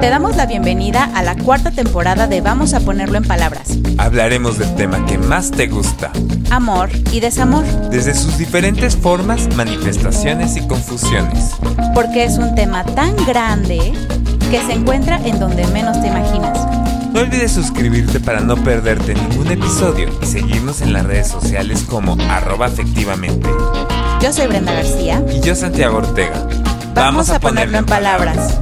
Te damos la bienvenida a la cuarta temporada de Vamos a ponerlo en palabras. Hablaremos del tema que más te gusta, Amor y desamor, desde sus diferentes formas, manifestaciones y confusiones. porque es un tema tan grande que se encuentra en donde menos te imaginas. No olvides suscribirte para no perderte ningún episodio y seguirnos en las redes sociales como arroba afectivamente. Yo soy Brenda García. Y yo Santiago Ortega. Vamos, a ponerlo en palabras.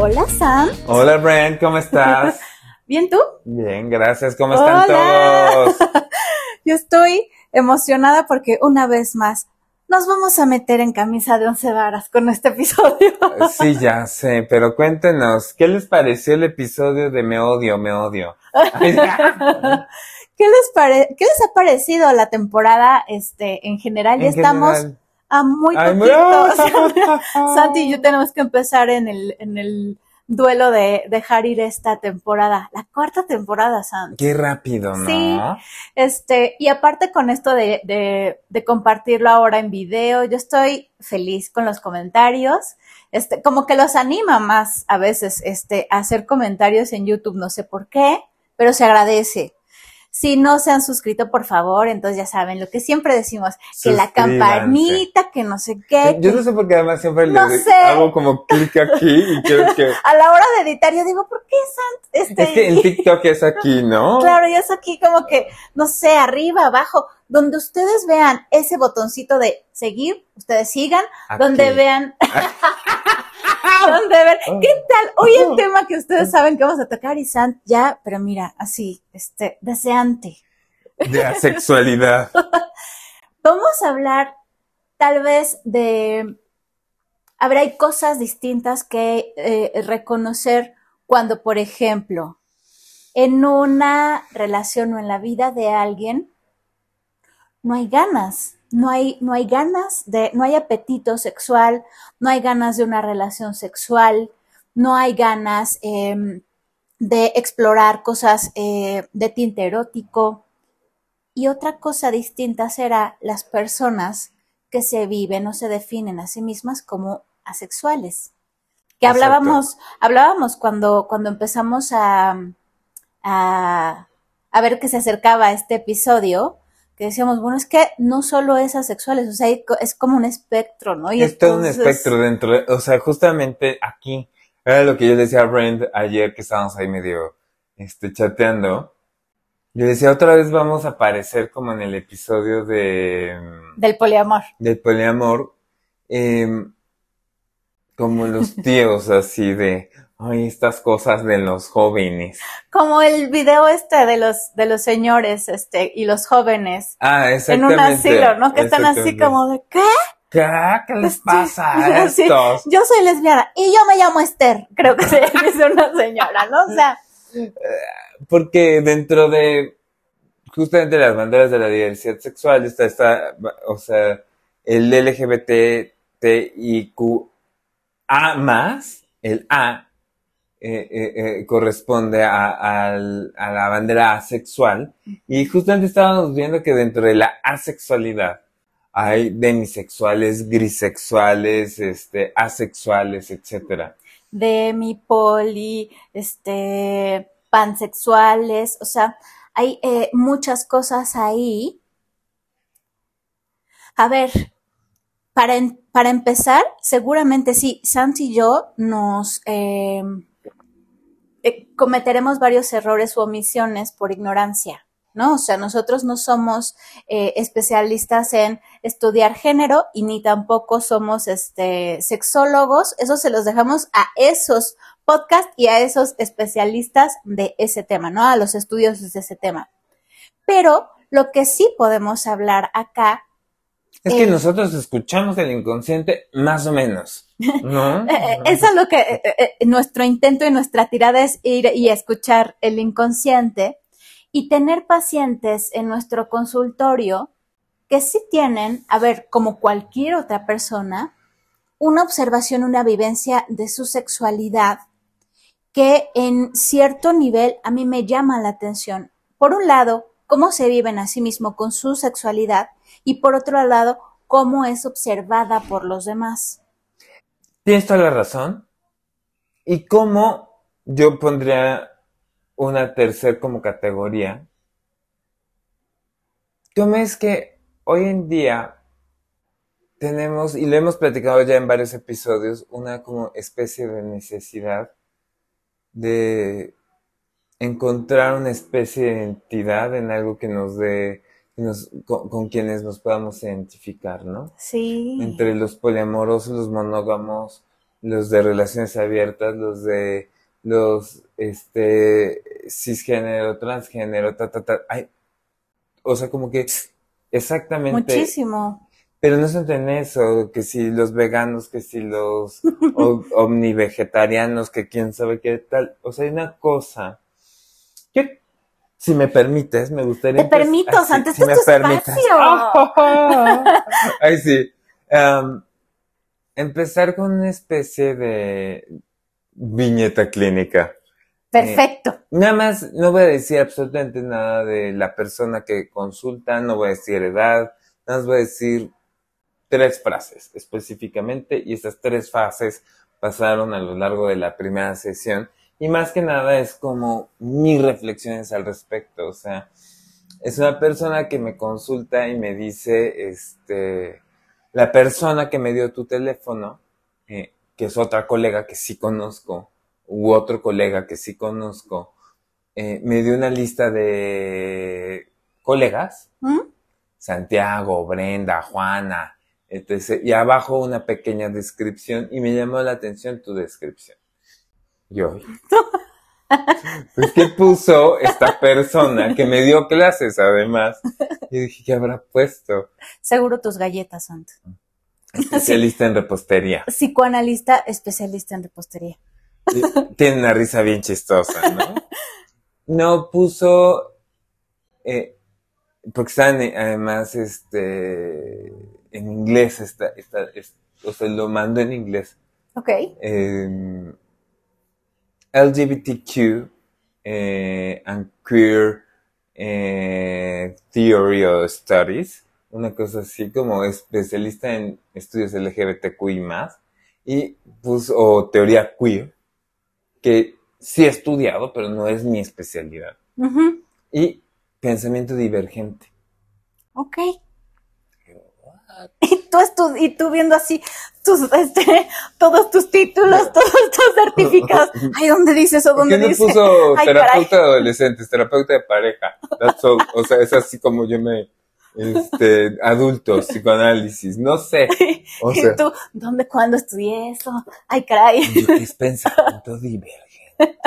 Hola Sam. Hola Brent, ¿cómo estás? ¿Bien tú? Bien, gracias. ¿Cómo están Hola. todos? Yo estoy emocionada porque una vez más nos vamos a meter en camisa de once varas con este episodio. Sí, ya sé, pero cuéntenos, ¿qué les pareció el episodio de Me odio, me odio? Ay, ¿Qué les, pare- ¿Qué les ha parecido la temporada este, en general? Ya en estamos general. A muy Ay, poquito. Santi y yo tenemos que empezar en el, en el duelo de dejar ir esta temporada. La cuarta temporada, Santi. Qué rápido, ¿no? Sí. Este, y aparte con esto de, de, de compartirlo ahora en video, yo estoy feliz con los comentarios. Este, como que los anima más a veces, este, a hacer comentarios en YouTube, no sé por qué, pero se agradece. Si no se han suscrito, por favor, entonces ya saben lo que siempre decimos, que la campanita, que no sé qué. Yo que- no sé por qué además siempre No le sé. hago como clic aquí y quiero que... A la hora de editar, yo digo, ¿por qué Sant? Este, Es que en TikTok es aquí, ¿no? Claro, y es aquí como que, no sé, arriba, abajo, donde ustedes vean ese botoncito de seguir, ustedes sigan, Aquí. donde vean, donde ver, ¿qué tal? Hoy el tema que ustedes saben que vamos a tocar y Sant ya, pero mira, así, este, deseante. De asexualidad. Vamos a hablar tal vez de, a ver, hay cosas distintas que eh, reconocer cuando, por ejemplo, en una relación o en la vida de alguien no hay ganas, no hay, no hay ganas de, no hay apetito sexual, no hay ganas de una relación sexual, no hay ganas em, de explorar cosas eh, de tinte erótico. Y otra cosa distinta será las personas que se viven o se definen a sí mismas como asexuales. Que Exacto. hablábamos, hablábamos cuando, cuando empezamos a, a, a ver que se acercaba este episodio, que decíamos, bueno, es que no solo es asexuales, o sea, es como un espectro, ¿no? Y es todo un espectro dentro de... O sea, justamente aquí, era lo que yo le decía a Brent ayer que estábamos ahí medio este, chateando. Yo decía, otra vez vamos a aparecer como en el episodio de... mm, Del poliamor. del poliamor, em, como los tíos así de, ay, estas cosas de los jóvenes. Como el video este de los, de los señores, este, y los jóvenes Ah, en exactamente. un asilo, ¿no? Que están así como de, ¿qué? ¿Qué? ¿Qué les Este, pasa a sí, estos? Yo soy lesbiana y yo me llamo Esther, creo que se dice una señora, ¿no? O sea, Porque dentro de justamente las banderas de la diversidad sexual está esta, o sea, el LGBTIQA más, el A, eh, eh, eh, corresponde a, a la bandera asexual. Y justamente estábamos viendo que dentro de la asexualidad hay demisexuales, grisexuales, este, asexuales, etcétera. de mi poli, este, pansexuales, o sea, hay eh, muchas cosas ahí. A ver, para, em- para empezar, seguramente sí, Santi y yo nos eh, eh, cometeremos varios errores u omisiones por ignorancia, ¿no? O sea, nosotros no somos eh, especialistas en estudiar género y ni tampoco somos este, sexólogos. Eso se los dejamos a esos podcasts y a esos especialistas de ese tema, ¿no? A los estudios de ese tema. Pero lo que sí podemos hablar acá Es que Eh. nosotros escuchamos el inconsciente más o menos, ¿no? Eh, eh, Eso es lo que eh, nuestro intento y nuestra tirada es ir y escuchar el inconsciente y tener pacientes en nuestro consultorio que sí tienen, a ver, como cualquier otra persona, una observación, una vivencia de su sexualidad que en cierto nivel a mí me llama la atención. Por un lado, cómo se viven a sí mismo con su sexualidad y por otro lado, cómo es observada por los demás. tienes toda la razón. ¿Y cómo yo pondría una tercera como categoría? ¿Cómo es que hoy en día tenemos, y lo hemos platicado ya en varios episodios, una como especie de necesidad de encontrar una especie de identidad en algo que nos dé, con, quienes nos podamos identificar, ¿no? Sí. Entre los poliamorosos, los monógamos, los de relaciones abiertas, los de los este cisgénero, transgénero, ta, ta, ta. o sea, como que exactamente. Muchísimo. Pero no se en eso, que si los veganos, que si los omnivegetarianos, que quién sabe qué tal. O sea, hay una cosa. Yo, si me permites, me gustaría... Te permito, antes si, me permites. Ay, sí. empezar con una especie de viñeta clínica. Perfecto. Eh, nada más, no voy a decir absolutamente nada de la persona que consulta, no voy a decir edad, nada más voy a decir tres frases específicamente y estas tres fases pasaron a lo largo de la primera sesión y más que nada es como mis reflexiones al respecto, o sea, es una persona que me consulta y me dice, este, la persona que me dio tu teléfono, eh, que es otra colega que sí conozco, u otro colega que sí conozco, eh, me dio una lista de colegas, ¿Mm? Santiago, Brenda, Juana, y abajo una pequeña descripción y me llamó la atención tu descripción. Yo. Pues, ¿qué puso esta persona que me dio clases además? Y dije, ¿qué habrá puesto? Seguro tus galletas, Santo. Especialista en repostería. Psicoanalista, especialista en repostería. Tiene una risa bien chistosa, ¿no? No puso, eh, porque están eh, además, este, en inglés, está, está, o sea, lo mando en inglés. Ok. Em, LGBTQ eh, and Queer eh, Theory of Studies, una cosa así como especialista en estudios LGBTQI más, y puso, o teoría queer, que sí he estudiado, pero no es mi especialidad. Y pensamiento divergente. Ok. Y tú, y tú viendo así tus, este, todos tus títulos, todos tus certificados. Ay, ¿dónde dice eso? ¿Dónde ¿Qué dice? puso terapeuta de adolescentes, terapeuta de pareja? O sea, es así como yo me, este, adultos, psicoanálisis, no sé. O sea, ¿Y tú, ¿dónde, cuándo estudié eso? Ay, caray. Yo es pensamiento divergente.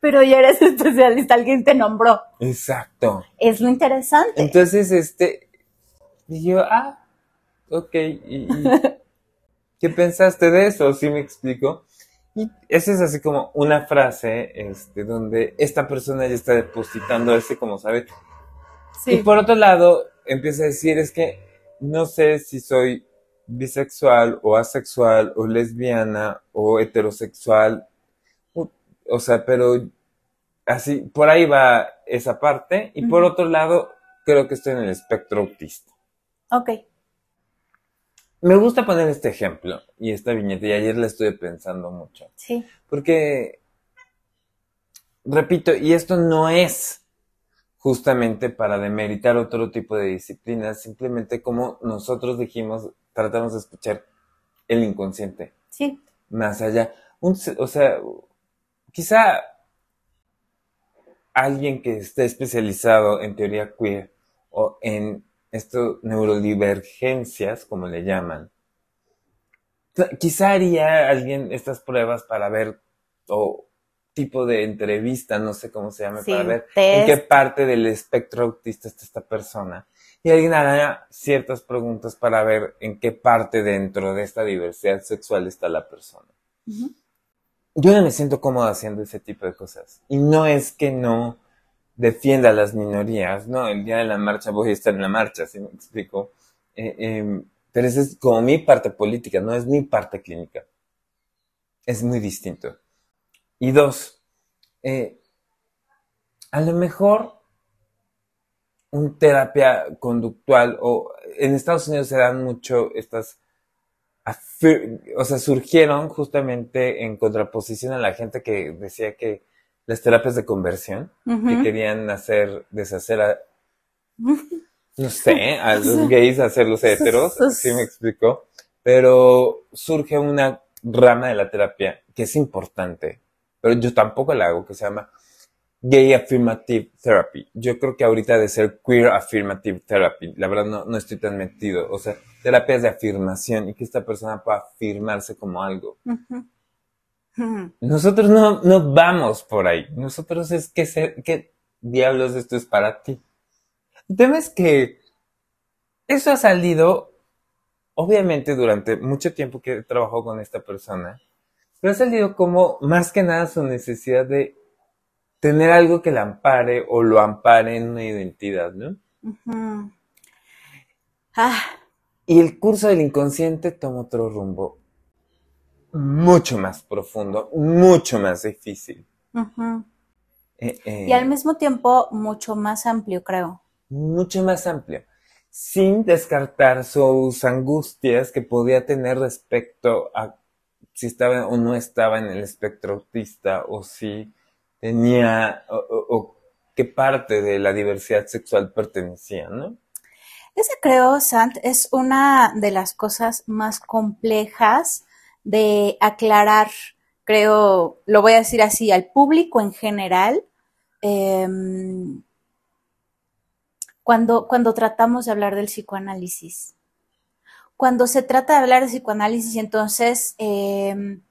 Pero ya eres especialista, alguien te nombró. Exacto. Es lo interesante. Entonces, este, y yo, ah, ok, ¿y, qué pensaste de eso? ¿Sí me explico? Y esa es así como una frase, este, donde esta persona ya está depositando ese, como sabe. Y por otro lado, empieza a decir, es que no sé si soy bisexual o asexual o lesbiana o heterosexual. O sea, pero así, por ahí va esa parte. Y por otro lado, creo que estoy en el espectro autista. Ok. Me gusta poner este ejemplo y esta viñeta, y ayer la estuve pensando mucho. Sí. Porque, repito, y esto no es justamente para demeritar otro tipo de disciplinas, simplemente como nosotros dijimos, tratamos de escuchar el inconsciente. Sí. Más allá. o sea, quizá alguien que esté especializado en teoría queer o en esto, neurodivergencias, como le llaman. Quizá haría alguien estas pruebas para ver, o tipo de entrevista, no sé cómo se llame, para ver en qué parte del espectro autista está esta persona. Y alguien hará ciertas preguntas para ver en qué parte dentro de esta diversidad sexual está la persona. Yo no me siento cómodo haciendo ese tipo de cosas. Y no es que no defienda a las minorías, ¿no? El día de la marcha voy a estar en la marcha, si me explico. Eh, em, pero esa es como mi parte política, no es mi parte clínica. Es muy distinto. Y dos, eh, a lo mejor un terapia conductual o en Estados Unidos se dan mucho estas o sea, surgieron justamente en contraposición a la gente que decía que las terapias de conversión, que querían hacer, deshacer a, no sé, a los gays, hacerlos heteros, ¿sí me explicó? Pero surge una rama de la terapia que es importante, pero yo tampoco la hago, que se llama Gay Affirmative Therapy. Yo creo que ahorita de ser Queer Affirmative Therapy. La verdad no, no estoy tan metido. O sea, terapias de afirmación y que esta persona pueda afirmarse como algo. Nosotros no, no vamos por ahí. Nosotros es que ser, ¿qué diablos esto es para ti? El tema es que eso ha salido, obviamente, durante mucho tiempo que he trabajado con esta persona, pero ha salido como más que nada su necesidad de tener algo que la ampare o lo ampare en una identidad, ¿no? ah. Y el curso del inconsciente toma otro rumbo mucho más profundo, mucho más difícil. Eh, eh, y al mismo tiempo mucho más amplio, creo. Mucho más amplio. Sin descartar sus angustias que podía tener respecto a si estaba o no estaba en el espectro autista o si tenía o, qué parte de la diversidad sexual pertenecía, ¿no? Ese creo, Sant, es una de las cosas más complejas de aclarar, creo, lo voy a decir así, al público en general, em, cuando, cuando tratamos de hablar del psicoanálisis. Cuando se trata de hablar de psicoanálisis, entonces em,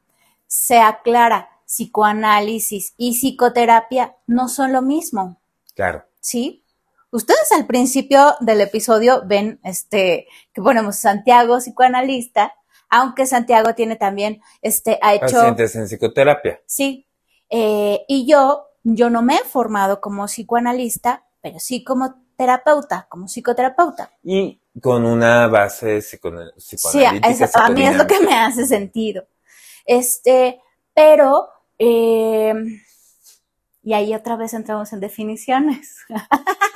se aclara psicoanálisis y psicoterapia no son lo mismo. Claro. ¿Sí? Ustedes al principio del episodio ven este que ponemos Santiago psicoanalista, aunque Santiago tiene también este ha hecho pacientes en psicoterapia. Sí. Eh, y yo yo no me he formado como psicoanalista, pero sí como terapeuta, como psicoterapeuta. Y con una base psicoanalítica. Sí, a mí es lo que me hace sentido. Este, pero eh, y ahí otra vez entramos en definiciones.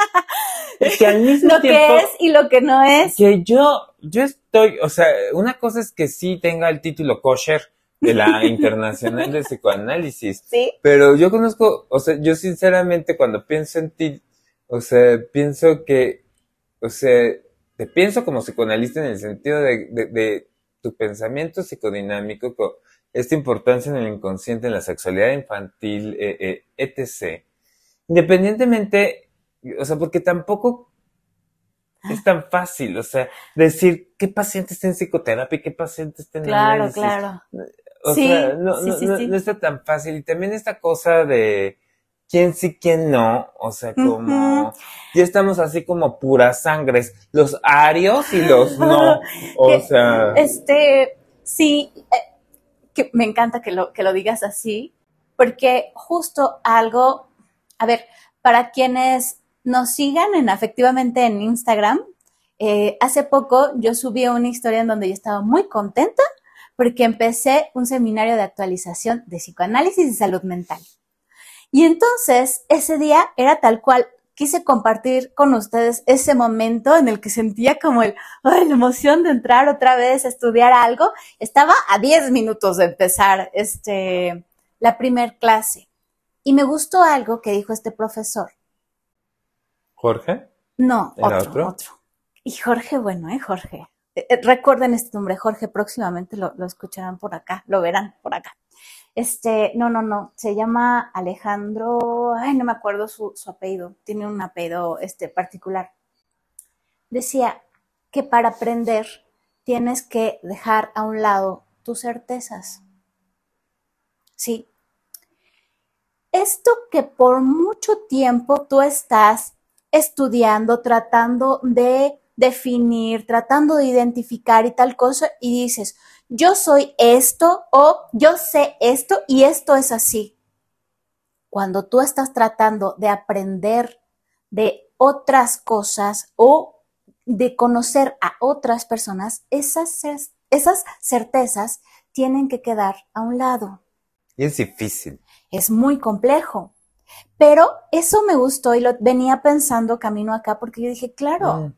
Es que al mismo lo que es y lo que no es. Que yo, yo estoy, o sea, una cosa es que sí tenga el título kosher de la Internacional de Psicoanálisis. Sí. Pero yo conozco, o sea, yo sinceramente cuando pienso en ti, o sea, pienso que, o sea, te pienso como psicoanalista en el sentido de, de, de tu pensamiento psicodinámico, esta importancia en el inconsciente, en la sexualidad infantil, eh, eh, etc. Independientemente, o sea, porque tampoco es tan fácil, o sea, decir qué paciente está en psicoterapia y qué paciente está en Claro, claro. O sea, no, no, está tan fácil. Y también esta cosa de quién sí, quién no, o sea, como ya estamos así como puras sangres, los arios y los no, o sea. Este, sí, eh, que me encanta que lo, que lo digas así, porque justo algo, a ver, para quienes nos sigan en efectivamente en Instagram, eh, hace poco yo subí una historia en donde yo estaba muy contenta porque empecé un seminario de actualización de psicoanálisis y salud mental. Y entonces ese día era tal cual quise compartir con ustedes ese momento en el que sentía como el, la emoción de entrar otra vez a estudiar algo. Estaba a 10 minutos de empezar este, la primer clase. Y me gustó algo que dijo este profesor. ¿Jorge? No, otro, otro, Y Jorge, bueno, ¿eh? Jorge. Eh, eh, recuerden este nombre, Jorge, próximamente lo, lo escucharán por acá, lo verán por acá. Este, no, no, no, se llama Alejandro, ay, no me acuerdo su, apellido, tiene un apellido este, particular. Decía que para aprender tienes que dejar a un lado tus certezas. Sí. Esto que por mucho tiempo tú estás estudiando, tratando de definir, tratando de identificar y tal cosa, y dices, yo soy esto o yo sé esto y esto es así. Cuando tú estás tratando de aprender de otras cosas o de conocer a otras personas, esas, esas certezas tienen que quedar a un lado. Y es difícil. Es muy complejo. Pero eso me gustó y lo venía pensando camino acá porque yo dije, claro, mm.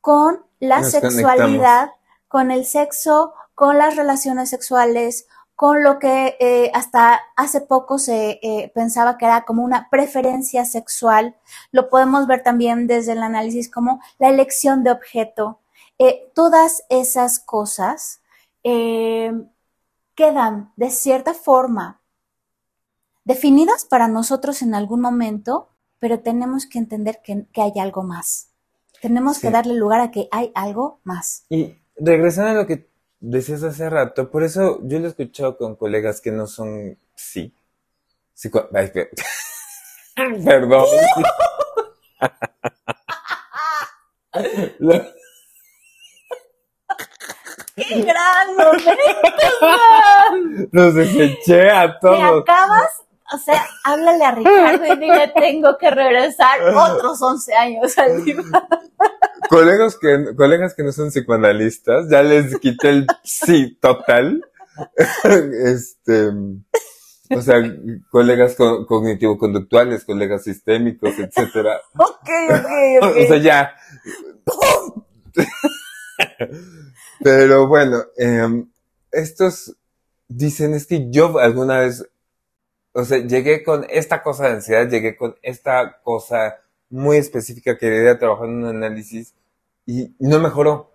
con la sexualidad, con el sexo con las relaciones sexuales, con lo que eh, hasta hace poco se eh, pensaba que era como una preferencia sexual. Lo podemos ver también desde el análisis como la elección de objeto. Eh, todas esas cosas quedan de cierta forma definidas para nosotros en algún momento, pero tenemos que entender que, hay algo más. Tenemos que darle lugar a que hay algo más. Y regresando a lo que decías hace rato, por eso yo lo he escuchado con colegas que no son sí. Perdón. ¡Qué gran momento! Los deseché a todos. Te acabas, o sea, háblale a Ricardo y dile tengo que regresar otros 11 años al colegas que, colegas que no son psicoanalistas, ya les quité el sí total. este, o sea, colegas cognitivo-conductuales, colegas sistémicos, etcétera. Ok, ok, ok. O sea, ya. Pero bueno, em, estos dicen es que yo alguna vez, o sea, llegué con esta cosa de ansiedad, llegué con esta cosa muy específica que quería trabajar en un análisis y no mejoró.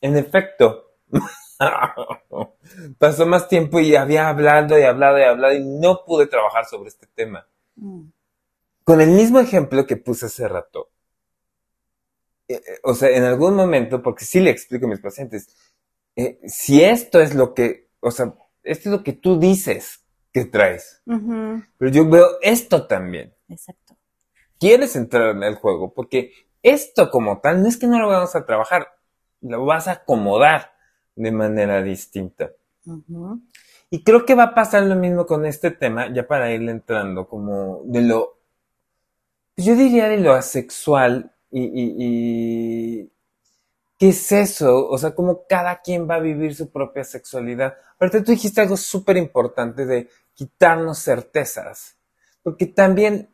En efecto, pasó más tiempo y había hablado y hablado y hablado y no pude trabajar sobre este tema. Mm. Con el mismo ejemplo que puse hace rato, eh, eh, o sea, en algún momento, porque sí le explico a mis pacientes, eh, si esto es lo que, o sea, esto es lo que tú dices que traes, pero yo veo esto también. Exacto. Quieres entrar en el juego porque esto como tal no es que no lo vamos a trabajar, lo vas a acomodar de manera distinta. Y creo que va a pasar lo mismo con este tema, ya para irle entrando, como de lo, yo diría de lo asexual y, ¿qué es eso? O sea, como cada quien va a vivir su propia sexualidad. Ahorita tú dijiste algo súper importante de quitarnos certezas, porque también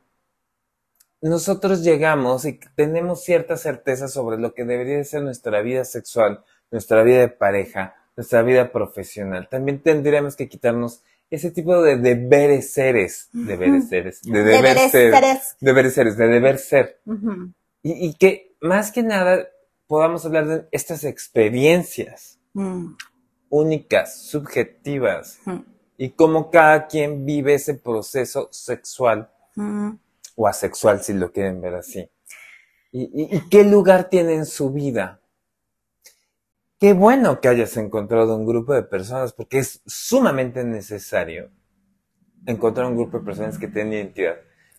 nosotros llegamos y tenemos cierta certeza sobre lo que debería ser nuestra vida sexual, nuestra vida de pareja, nuestra vida profesional. También tendríamos que quitarnos ese tipo de deberes seres, deberes seres, de deber ser, deberes seres, de deber ser. y, que más que nada podamos hablar de estas experiencias mm. únicas, subjetivas, y cómo cada quien vive ese proceso sexual o asexual si lo quieren ver así. ¿Y, qué lugar tiene en su vida? Qué bueno que hayas encontrado un grupo de personas, porque es sumamente necesario encontrar un grupo de personas que tienen identidad.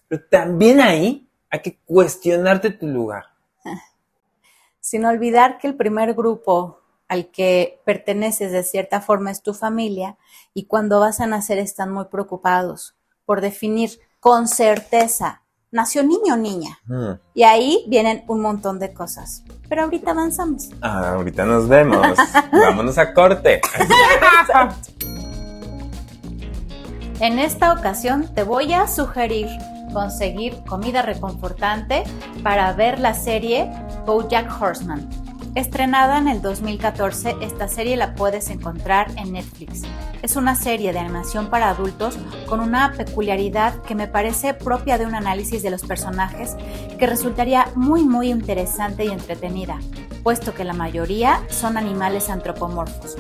Pero también ahí hay que cuestionarte tu lugar. Sin olvidar que el primer grupo al que perteneces de cierta forma es tu familia y cuando vas a nacer están muy preocupados por definir con certeza nació niño o niña. Mm. Y ahí vienen un montón de cosas. Pero ahorita avanzamos. Ah, ahorita nos vemos. Vámonos a corte. en esta ocasión te voy a sugerir conseguir comida reconfortante para ver la serie BoJack Horseman Estrenada en el 2014, esta serie la puedes encontrar en Netflix. Es una serie de animación para adultos con una peculiaridad que me parece propia de un análisis de los personajes que resultaría muy muy interesante y entretenida, puesto que la mayoría son animales antropomorfos.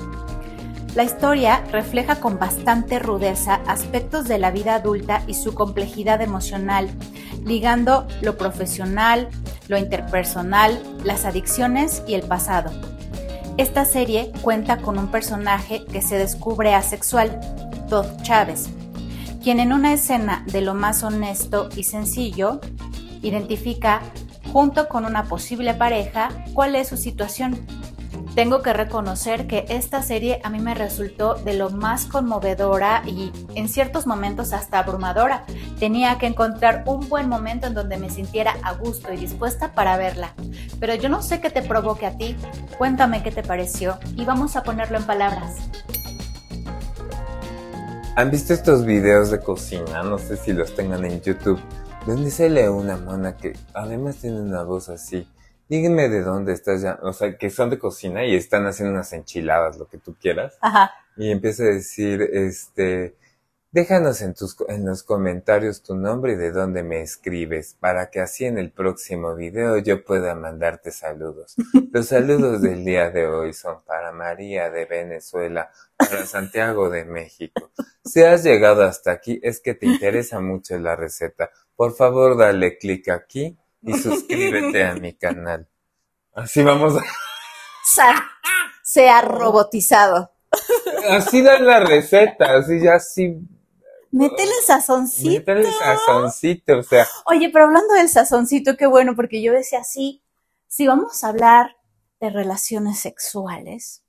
La historia refleja con bastante rudeza aspectos de la vida adulta y su complejidad emocional, ligando lo profesional, lo interpersonal, las adicciones y el pasado. Esta serie cuenta con un personaje que se descubre asexual, Todd Chávez, quien en una escena de lo más honesto y sencillo identifica, junto con una posible pareja, cuál es su situación tengo que reconocer que esta serie a mí me resultó de lo más conmovedora y en ciertos momentos hasta abrumadora. Tenía que encontrar un buen momento en donde me sintiera a gusto y dispuesta para verla. Pero yo no sé qué te provoque a ti. Cuéntame qué te pareció y vamos a ponerlo en palabras. ¿Han visto estos videos de cocina? No sé si los tengan en YouTube. Donde se lee una mona que además tiene una voz así díganme de dónde estás ya, o sea, que son de cocina y están haciendo unas enchiladas, lo que tú quieras. Ajá. Y empieza a decir, este, déjanos en tus, en los comentarios tu nombre y de dónde me escribes, para que así en el próximo video yo pueda mandarte saludos. Los saludos del día de hoy son para María de Venezuela, para Santiago de México. Si has llegado hasta aquí, es que te interesa mucho la receta. Por favor, dale clic aquí y suscríbete a mi canal. Así vamos a... Se ha robotizado. Así dan la receta, así ya así... Métele sazoncito. Métale sazoncito, o sea... Oye, pero hablando del sazoncito, qué bueno, porque yo decía así, si vamos a hablar de relaciones sexuales,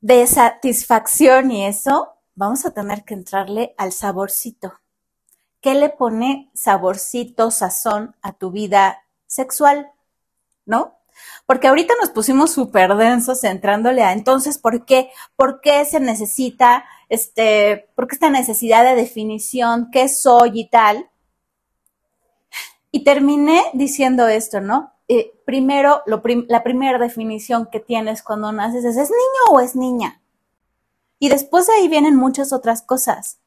de satisfacción y eso, vamos a tener que entrarle al saborcito. ¿Qué le pone saborcito, sazón a tu vida sexual? ¿No? Porque ahorita nos pusimos súper densos entrándole a entonces, ¿por qué? ¿Por qué se necesita, este, por qué esta necesidad de definición, qué soy y tal? Y terminé diciendo esto, ¿no? Eh, primero, la primera definición que tienes cuando naces es, ¿es niño o es niña? Y después de ahí vienen muchas otras cosas.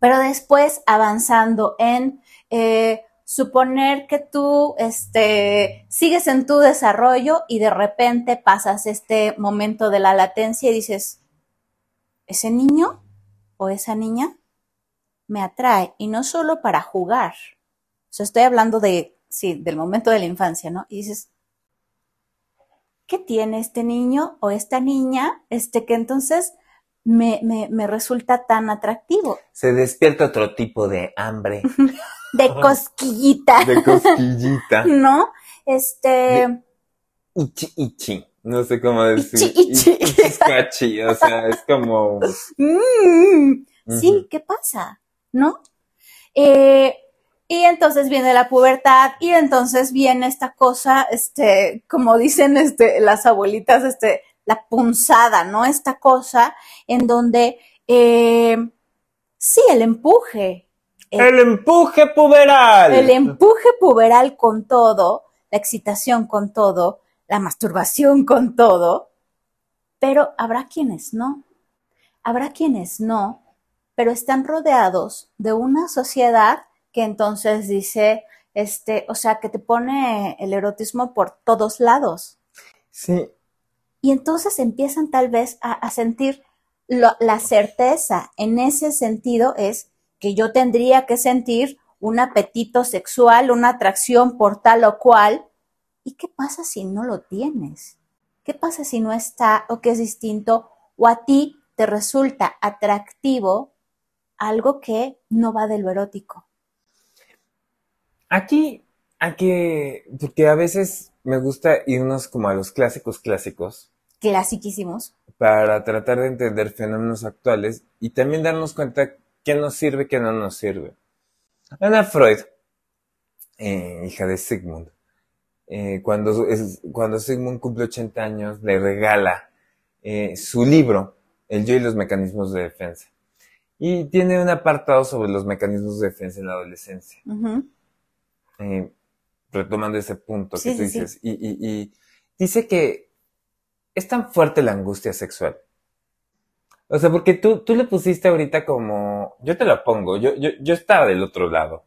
Pero después avanzando en eh, suponer que tú este, sigues en tu desarrollo y de repente pasas este momento de la latencia y dices, ¿ese niño o esa niña me atrae? Y no solo para jugar. O sea, estoy hablando de, sí, del momento de la infancia, ¿no? Y dices, ¿qué tiene este niño o esta niña? Este que entonces me, me, me resulta tan atractivo. Se despierta otro tipo de hambre. De cosquillita. De cosquillita. ¿No? Este. De- Ichi, ichi. No sé cómo decir. Ichi, ichi. Ichiskachi, O sea, es como. mm, sí. ¿qué pasa? ¿No? Eh, y entonces viene la pubertad y entonces viene esta cosa, este, como dicen este, las abuelitas, este, la punzada, ¿no? Esta cosa en donde, eh, sí, el empuje, El empuje puberal. el empuje puberal con todo, la excitación con todo, la masturbación con todo, pero habrá quienes no. Habrá quienes no, pero están rodeados de una sociedad que entonces dice, este, o sea, que te pone el erotismo por todos lados. Sí, Y entonces empiezan tal vez a, sentir lo- la certeza. En ese sentido es que yo tendría que sentir un apetito sexual, una atracción por tal o cual. ¿Y qué pasa si no lo tienes? ¿Qué pasa si no está o que es distinto o a ti te resulta atractivo algo que no va de lo erótico? Aquí, aquí, porque a veces me gusta irnos como a los clásicos clásicos Clasiquísimos. para tratar de entender fenómenos actuales y también darnos cuenta qué nos sirve, qué no nos sirve. Ana Freud, eh, hija de Sigmund, eh, cuando, es- cuando Sigmund cumple 80 años, le regala eh, su libro, El yo y los mecanismos de defensa. Y tiene un apartado sobre los mecanismos de defensa en la adolescencia. Retomando ese punto que Sí, tú sí, sí. dices, y, y- y dice que es tan fuerte la angustia sexual. O sea, porque tú, tú le pusiste ahorita como, yo te la pongo, yo, yo, yo estaba del otro lado.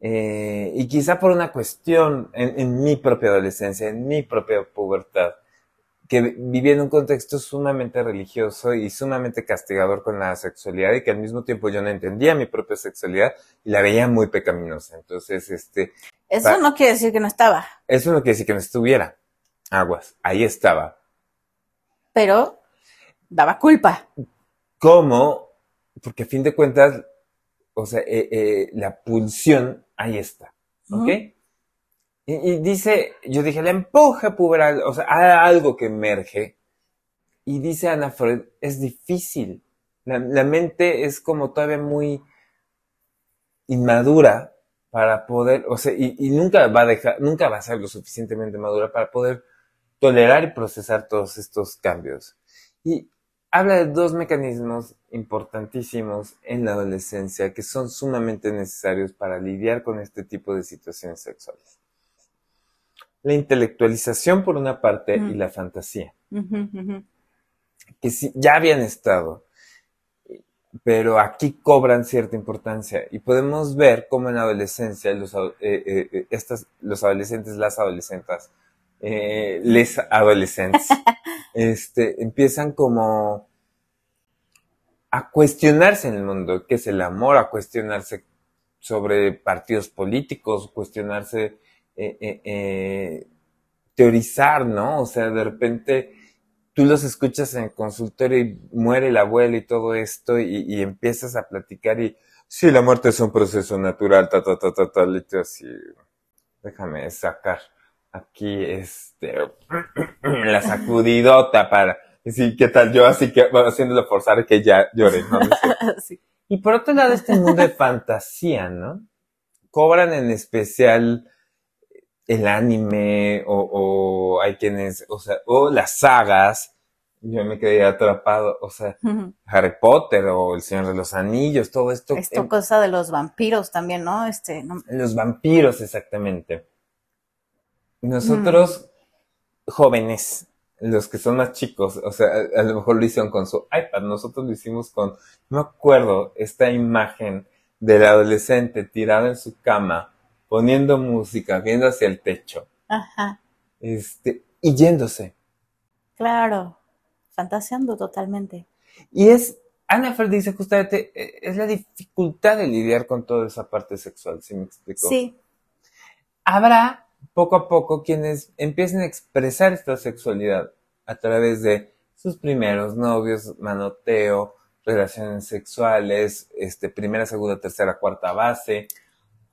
Eh, y quizá por una cuestión en, en mi propia adolescencia, en mi propia pubertad, que vi- vivía en un contexto sumamente religioso y sumamente castigador con la sexualidad y que al mismo tiempo yo no entendía mi propia sexualidad y la veía muy pecaminosa. Entonces, este, Eso no quiere decir que no estaba, eso no quiere decir que no estuviera. Aguas, ahí estaba. pero daba culpa. ¿Cómo? Porque a fin de cuentas, o sea, eh, eh, la pulsión ahí está. ¿Ok? Y, y dice, yo dije, la empuje puberal, o sea, hay algo que emerge. Y dice Ana Freud, es difícil. La, la mente es como todavía muy inmadura para poder, o sea, y, y nunca va a dejar, nunca va a ser lo suficientemente madura para poder tolerar y procesar todos estos cambios. Y habla de dos mecanismos importantísimos en la adolescencia que son sumamente necesarios para lidiar con este tipo de situaciones sexuales. la intelectualización por una parte Mm. y la fantasía, que sí, ya habían estado, pero aquí cobran cierta importancia y podemos ver cómo en la adolescencia los, eh, eh, eh, estas, los adolescentes, las adolescentas, eh, les adolescentes, este, empiezan como a cuestionarse en el mundo, qué es el amor, a cuestionarse sobre partidos políticos, cuestionarse, teorizar, ¿no? O sea, de repente tú los escuchas en el consultorio y muere el abuelo y todo esto y, y empiezas a platicar y sí, la muerte es un proceso natural, ta, ta, ta, ta, ta, y tú así, déjame sacar aquí este, la sacudidota para decir, ¿qué tal? Yo así que, bueno, haciéndolo forzar que ya llore, ¿no? Sí. Y por otro lado, este mundo de fantasía, ¿no? Cobran en especial el anime o, o hay quienes, o sea, o las sagas. Yo me quedé atrapado, o sea. Harry Potter o El Señor de los Anillos, todo esto. Esto en- cosa de los vampiros también, ¿no? Este, no- los vampiros, exactamente. Nosotros, jóvenes, los que son más chicos, o sea, a, a lo mejor lo hicieron con su iPad, nosotros lo hicimos con, no acuerdo, esta imagen del adolescente tirado en su cama, poniendo música, viendo hacia el techo, Ajá, este, y yéndose. claro. Fantaseando totalmente. Y es, Ana Fer dice justamente, eh, es la dificultad de lidiar con toda esa parte sexual, ¿sí me explico? Sí. habrá poco a poco quienes empiecen a expresar esta sexualidad a través de sus primeros novios, manoteo, relaciones sexuales, este, primera, segunda, tercera, cuarta base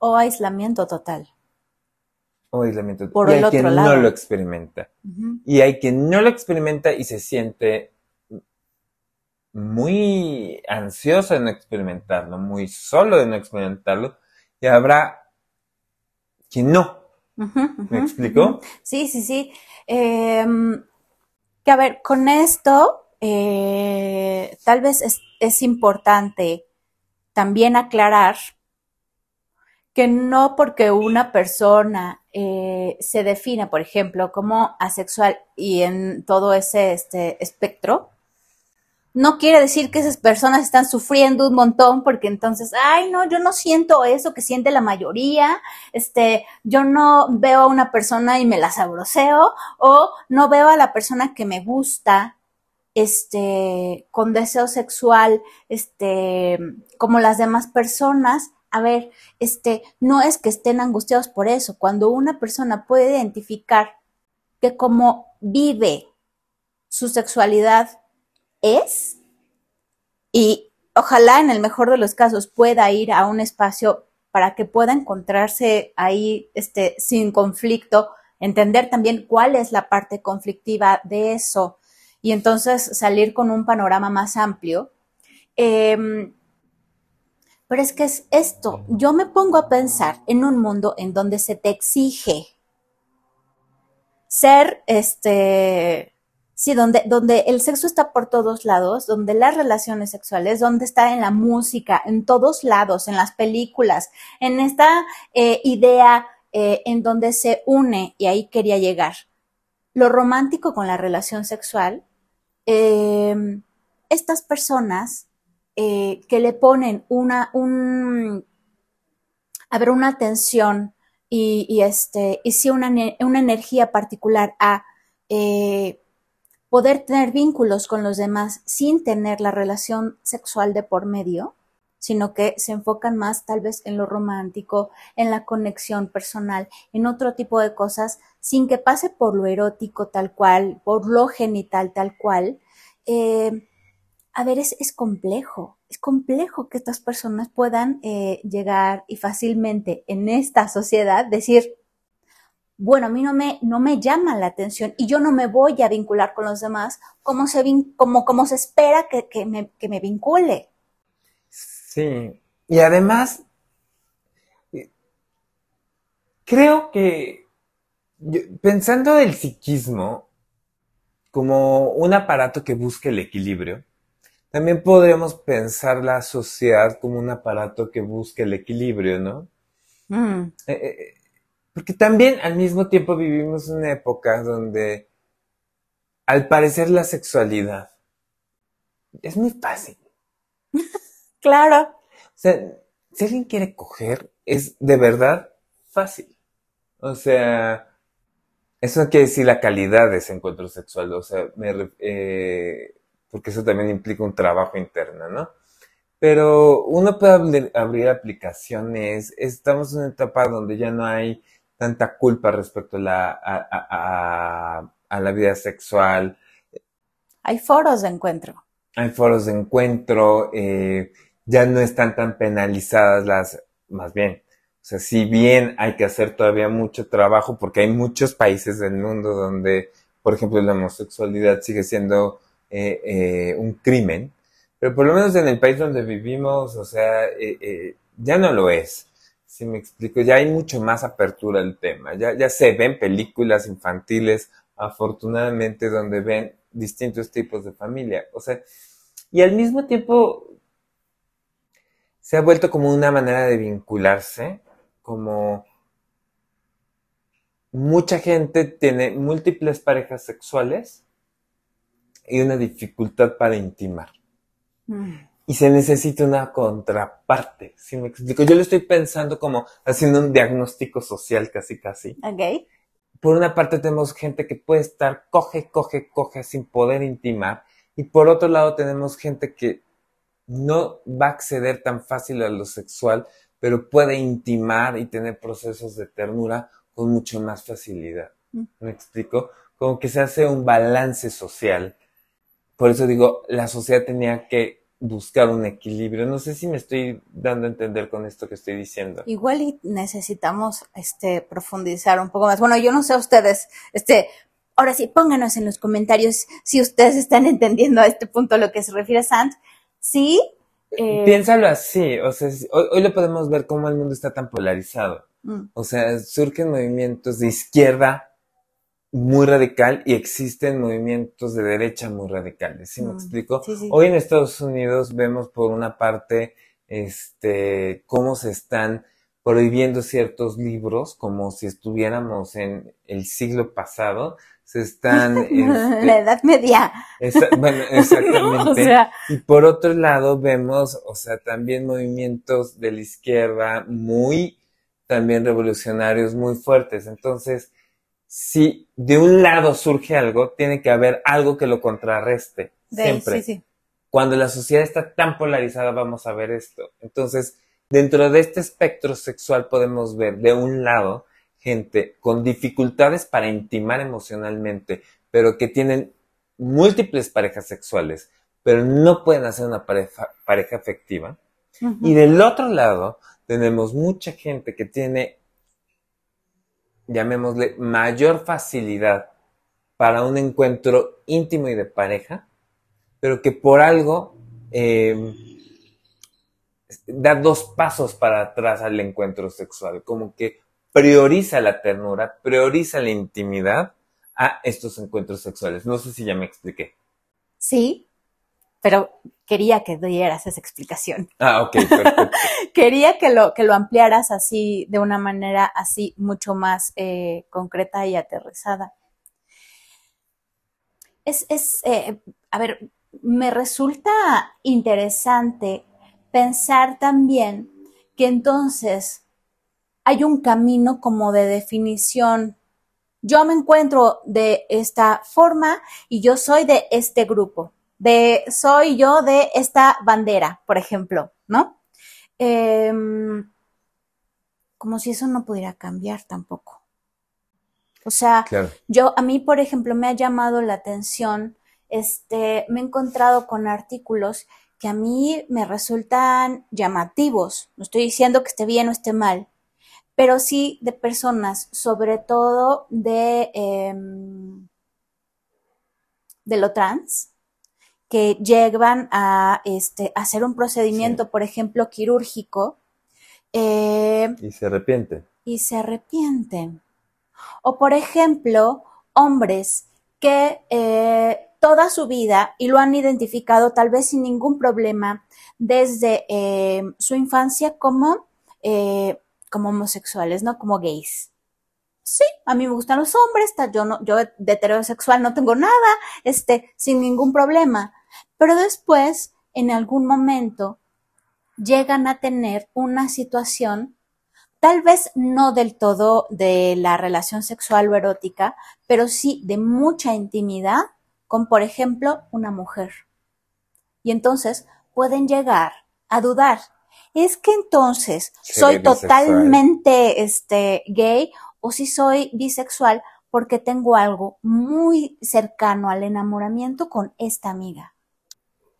O aislamiento total. o aislamiento. Por y el hay quien otro no lado. lo experimenta. Y hay quien no lo experimenta y se siente muy ansioso de no experimentarlo, muy solo de no experimentarlo. Y habrá quien no. ¿Me explico? Sí, sí, sí. Em, que a ver, con esto, eh, tal vez es, es importante también aclarar que no porque una persona eh, se define, por ejemplo, como asexual y en todo ese este, espectro, no quiere decir que esas personas están sufriendo un montón porque entonces, ay, no, yo no siento eso que siente la mayoría, este, yo no veo a una persona y me la sabroseo, o no veo a la persona que me gusta, este, con deseo sexual, este, como las demás personas. A ver, este, no es que estén angustiados por eso. Cuando una persona puede identificar que como vive su sexualidad es, y ojalá en el mejor de los casos pueda ir a un espacio para que pueda encontrarse ahí este, sin conflicto, entender también cuál es la parte conflictiva de eso y entonces salir con un panorama más amplio. Eh, pero es que es esto, yo me pongo a pensar en un mundo en donde se te exige ser, este, sí, donde, donde el sexo está por todos lados, donde las relaciones sexuales, donde está en la música, en todos lados, en las películas, en esta eh, idea eh, en donde se une, y ahí quería llegar, lo romántico con la relación sexual, eh, estas personas eh, que le ponen una, un, a una atención y, y este, y sí una, una energía particular a eh, poder tener vínculos con los demás sin tener la relación sexual de por medio, sino que se enfocan más tal vez en lo romántico, en la conexión personal, en otro tipo de cosas, sin que pase por lo erótico tal cual, por lo genital tal cual. Eh, a ver, es, es, complejo, es complejo que estas personas puedan eh, llegar y fácilmente en esta sociedad decir, bueno, a mí no me, no me llama la atención y yo no me voy a vincular con los demás como se, vin como, como se espera que, que, me, que me vincule. Sí, y además, creo que pensando el psiquismo como un aparato que busque el equilibrio, también podríamos pensar la sociedad como un aparato que busque el equilibrio, ¿no? Mm. Eh, Porque también al mismo tiempo vivimos una época donde al parecer la sexualidad es muy fácil. claro. O sea, si alguien quiere coger, es de verdad fácil. O sea, eso no quiere decir la calidad de ese encuentro sexual, o sea, eh, porque eso también implica un trabajo interno, ¿no? Pero uno puede abrir, aplicaciones, estamos en una etapa donde ya no hay tanta culpa respecto a la, a, la vida sexual. Hay foros de encuentro. Hay foros de encuentro, eh, ya no están tan penalizadas las, más bien, o sea, si bien hay que hacer todavía mucho trabajo, porque hay muchos países del mundo donde, por ejemplo, la homosexualidad sigue siendo eh, eh, un crimen, pero por lo menos en el país donde vivimos, o sea, eh, ya no lo es. Si me explico, ya hay mucho más apertura al tema. Ya, ya se ven películas infantiles, afortunadamente, donde ven distintos tipos de familia. O sea, y al mismo tiempo se ha vuelto como una manera de vincularse como mucha gente tiene múltiples parejas sexuales y una dificultad para intimar. Mm. Y se necesita una contraparte, si me explico. Yo lo estoy pensando como haciendo un diagnóstico social casi casi. Ok. Por una parte tenemos gente que puede estar coge, coge, coge sin poder intimar. Y por otro lado tenemos gente que no va a acceder tan fácil a lo sexual pero puede intimar y tener procesos de ternura con mucho más facilidad. Mm. ¿Me explico? Como que se hace un balance social. Por eso digo, la sociedad tenía que buscar un equilibrio. No sé si me estoy dando a entender con esto que estoy diciendo. Igual y necesitamos este profundizar un poco más. Bueno, yo no sé a ustedes, este, ahora sí, pónganos en los comentarios si ustedes están entendiendo a este punto a lo que se refiere Sant. Sí, eh, Piénsalo así, o sea, hoy, lo podemos ver cómo el mundo está tan polarizado. Mm. O sea, surgen movimientos de izquierda muy radical y existen movimientos de derecha muy radicales. ¿Sí me mm. explico? Hoy en Estados Unidos vemos por una parte este cómo se están prohibiendo ciertos libros como si estuviéramos en el siglo pasado se están... Este, la Edad Media. bueno, exactamente. Y por otro lado vemos, o sea, también movimientos de la izquierda muy, también revolucionarios muy fuertes. Entonces, si de un lado surge algo, tiene que haber algo que lo contrarreste. siempre. Sí, sí. Cuando la sociedad está tan polarizada, vamos a ver esto. Entonces, dentro de este espectro sexual podemos ver de un lado gente con dificultades para intimar emocionalmente, pero que tienen múltiples parejas sexuales, pero no pueden hacer una pareja, pareja afectiva. Y del otro lado, tenemos mucha gente que tiene, llamémosle, mayor facilidad para un encuentro íntimo y de pareja, pero que por algo eh, da dos pasos para atrás al encuentro sexual, como que prioriza la ternura, prioriza la intimidad a estos encuentros sexuales. No sé si ya me expliqué. Sí, pero quería que dieras esa explicación. Ah, ok, perfecto. quería que lo, que lo ampliaras así, de una manera así mucho más eh, concreta y aterrizada. Es, es eh, a ver, me resulta interesante pensar también que entonces hay un camino como de definición. Yo me encuentro de esta forma y yo soy de este grupo, de soy yo de esta bandera, por ejemplo, ¿no? Em, como si eso no pudiera cambiar tampoco. O sea, yo a mí, por ejemplo, me ha llamado la atención, este, me he encontrado con artículos que a mí me resultan llamativos. No estoy diciendo que esté bien o esté mal, pero sí de personas, sobre todo de, em, de lo trans, que llegan a este, hacer un procedimiento, por ejemplo, quirúrgico. Eh, y se arrepienten. Y se arrepienten. O, por ejemplo, hombres que eh, toda su vida, y lo han identificado tal vez sin ningún problema, desde em, su infancia como eh, como homosexuales, ¿no? Como gays. sí, a mí me gustan los hombres, yo no, yo de heterosexual no tengo nada, este, sin ningún problema. Pero después, en algún momento, llegan a tener una situación, tal vez no del todo de la relación sexual o erótica, pero sí de mucha intimidad con, por ejemplo, una mujer. Y entonces pueden llegar a dudar. Es que entonces soy totalmente este, gay o si soy bisexual porque tengo algo muy cercano al enamoramiento con esta amiga.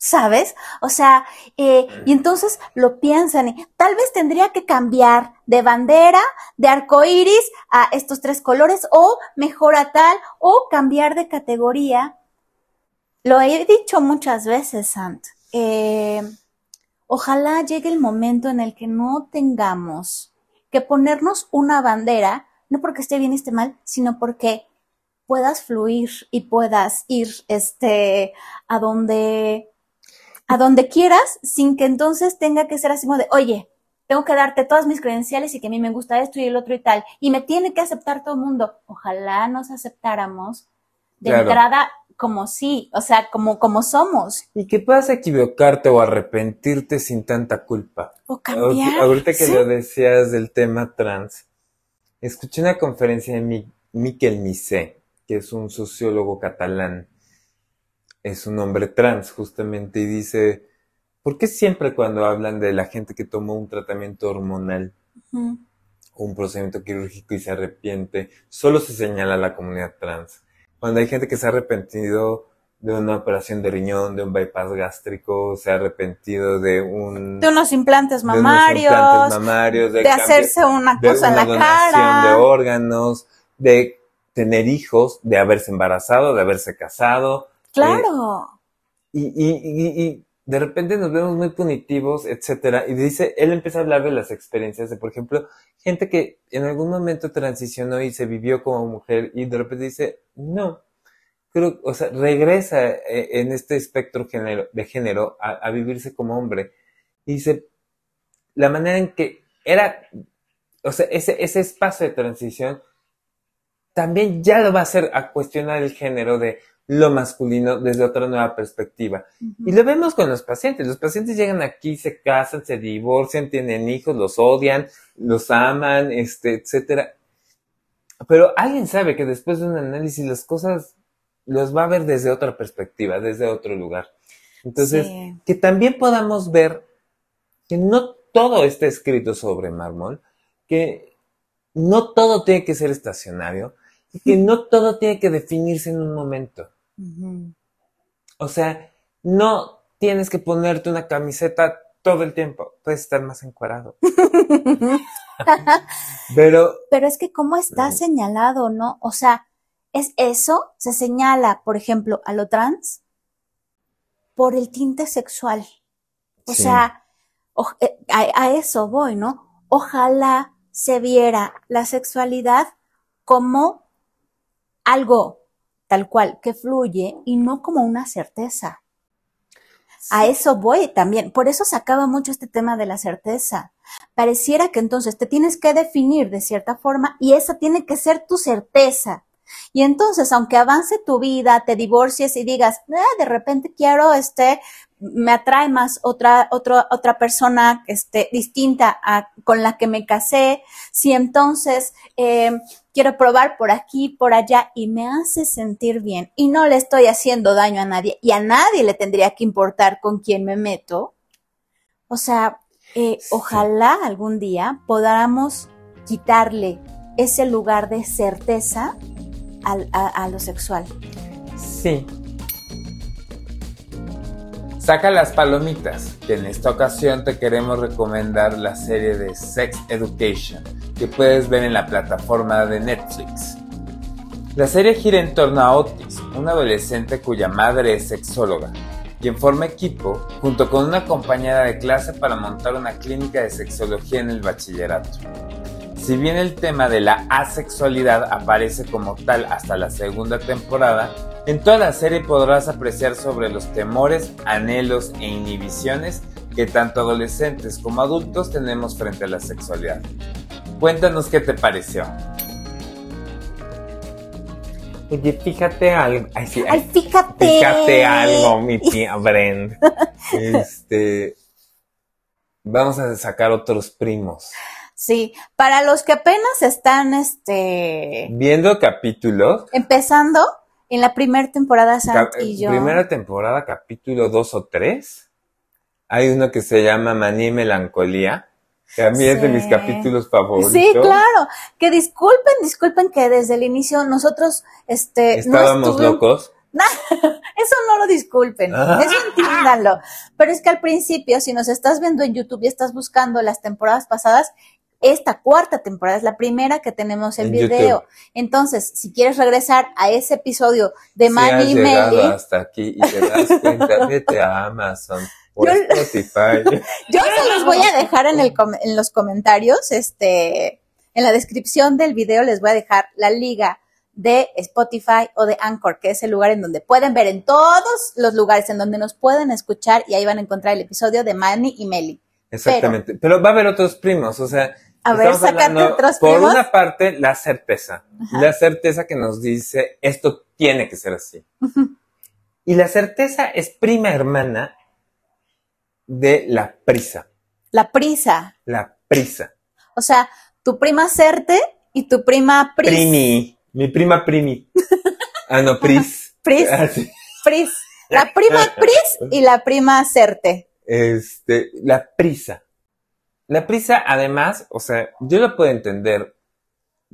¿Sabes? O sea, eh, y entonces lo piensan y tal vez tendría que cambiar de bandera, de arco iris a estos tres colores, o mejor a tal, o cambiar de categoría. Lo he dicho muchas veces, Sant. Eh, ojalá llegue el momento en el que no tengamos que ponernos una bandera, no porque esté bien y esté mal, sino porque puedas fluir y puedas ir este a donde a donde quieras sin que entonces tenga que ser así como de, oye, tengo que darte todas mis credenciales y que a mí me gusta esto y el otro y tal, y me tiene que aceptar todo el mundo. Ojalá nos aceptáramos de entrada como sí, o sea, como, como somos. Y que puedas equivocarte o arrepentirte sin tanta culpa. O cambiar. Ahorita que lo decías del tema trans, escuché una conferencia de Miquel Misé, que es un sociólogo catalán, es un hombre trans justamente y dice, ¿por qué siempre cuando hablan de la gente que tomó un tratamiento hormonal o un procedimiento quirúrgico y se arrepiente, solo se señala a la comunidad trans? Cuando hay gente que se ha arrepentido de una operación de riñón, de un bypass gástrico, se ha arrepentido de un... De unos implantes mamarios. de, hacerse una cosa en la donación de órganos, de tener hijos, de haberse embarazado, de haberse casado, Claro. y, y, y, de repente nos vemos muy punitivos, etcétera. Y dice, él empieza a hablar de las experiencias de, por ejemplo, gente que en algún momento transicionó y se vivió como mujer y de repente dice, no, creo, o sea, regresa eh, en este espectro de género a, a vivirse como hombre. Y dice, la manera en que era, o sea, ese, ese espacio de transición también ya lo va a hacer a cuestionar el género de, lo masculino desde otra nueva perspectiva. Y lo vemos con los pacientes. Los pacientes llegan aquí, se casan, se divorcian, tienen hijos, los odian, los aman, este, etcétera. Pero alguien sabe que después de un análisis las cosas los va a ver desde otra perspectiva, desde otro lugar. Entonces, que también podamos ver que no todo está escrito sobre mármol, que no todo tiene que ser estacionario y que no todo tiene que definirse en un momento. O sea, no tienes que ponerte una camiseta todo el tiempo, puedes estar más encuadrado. Pero. Pero es que cómo está señalado, ¿no? O sea, es eso, se señala, por ejemplo, a lo trans por el tinte sexual. O sea, eh, a eso voy, ¿no? Ojalá se viera la sexualidad como algo tal cual, que fluye y no como una certeza. A eso voy también. Por eso se acaba mucho este tema de la certeza. Pareciera que entonces te tienes que definir de cierta forma y esa tiene que ser tu certeza. Y entonces, aunque avance tu vida, te divorcies y digas, ah, de repente quiero, este, me atrae más otra, otra, otra persona, este, distinta a, con la que me casé, si entonces, eh, quiero probar por aquí, por allá y me hace sentir bien y no le estoy haciendo daño a nadie y a nadie le tendría que importar con quién me meto. O sea, eh, ojalá algún día podamos quitarle ese lugar de certeza a, lo sexual. Sí. Saca las palomitas, que en esta ocasión te queremos recomendar la serie de Sex Education que puedes ver en la plataforma de Netflix. La serie gira en torno a Otis, un adolescente cuya madre es sexóloga, quien forma equipo junto con una compañera de clase para montar una clínica de sexología en el bachillerato. Si bien el tema de la asexualidad aparece como tal hasta la segunda temporada, en toda la serie podrás apreciar sobre los temores, anhelos e inhibiciones que tanto adolescentes como adultos tenemos frente a la sexualidad. Cuéntanos qué te pareció. Oye, fíjate algo. Ay, sí, Ay, fíjate. Fíjate algo, mi tía Brenda. Este. Vamos a sacar otros primos. Sí, para los que apenas están este Viendo capítulos. empezando en la primera temporada Sant cap- y yo. Primera temporada, capítulo 2 o 3. Hay uno que se llama Maní y Melancolía. Que a mí es de mis capítulos favoritos. Sí, claro. Que disculpen, disculpen que desde el inicio nosotros este no Estábamos estuvimos- locos. Eso no lo disculpen, Ah. eso entiéndanlo. Pero es que al principio, si nos estás viendo en YouTube y estás buscando las temporadas pasadas, esta cuarta temporada es la primera que tenemos en, En video. YouTube. Entonces, si quieres regresar a ese episodio de Si Manny has y Meli, hasta aquí y te das cuenta, vete a Amazon o Yo- Spotify. yo se los voy a dejar en, el com- en los comentarios, este, en la descripción del video les voy a dejar la liga de Spotify o de Anchor, que es el lugar en donde pueden ver en todos los lugares en donde nos pueden escuchar y ahí van a encontrar el episodio de Manny y Meli. Exactamente. Pero, va a haber otros primos, o sea. A ver, hablando, otros Por primos. una parte, la certeza. La certeza que nos dice esto tiene que ser así. Y la certeza es prima hermana de la prisa. La prisa. La prisa. O sea, tu prima Certe y tu prima Pris. Primi. Mi prima Primi. Ah, no, Pris. Pris. Ah, sí. Pris. La prima Pris y la prima Certe. Este, la prisa. La prisa, además, o sea, yo lo puedo entender.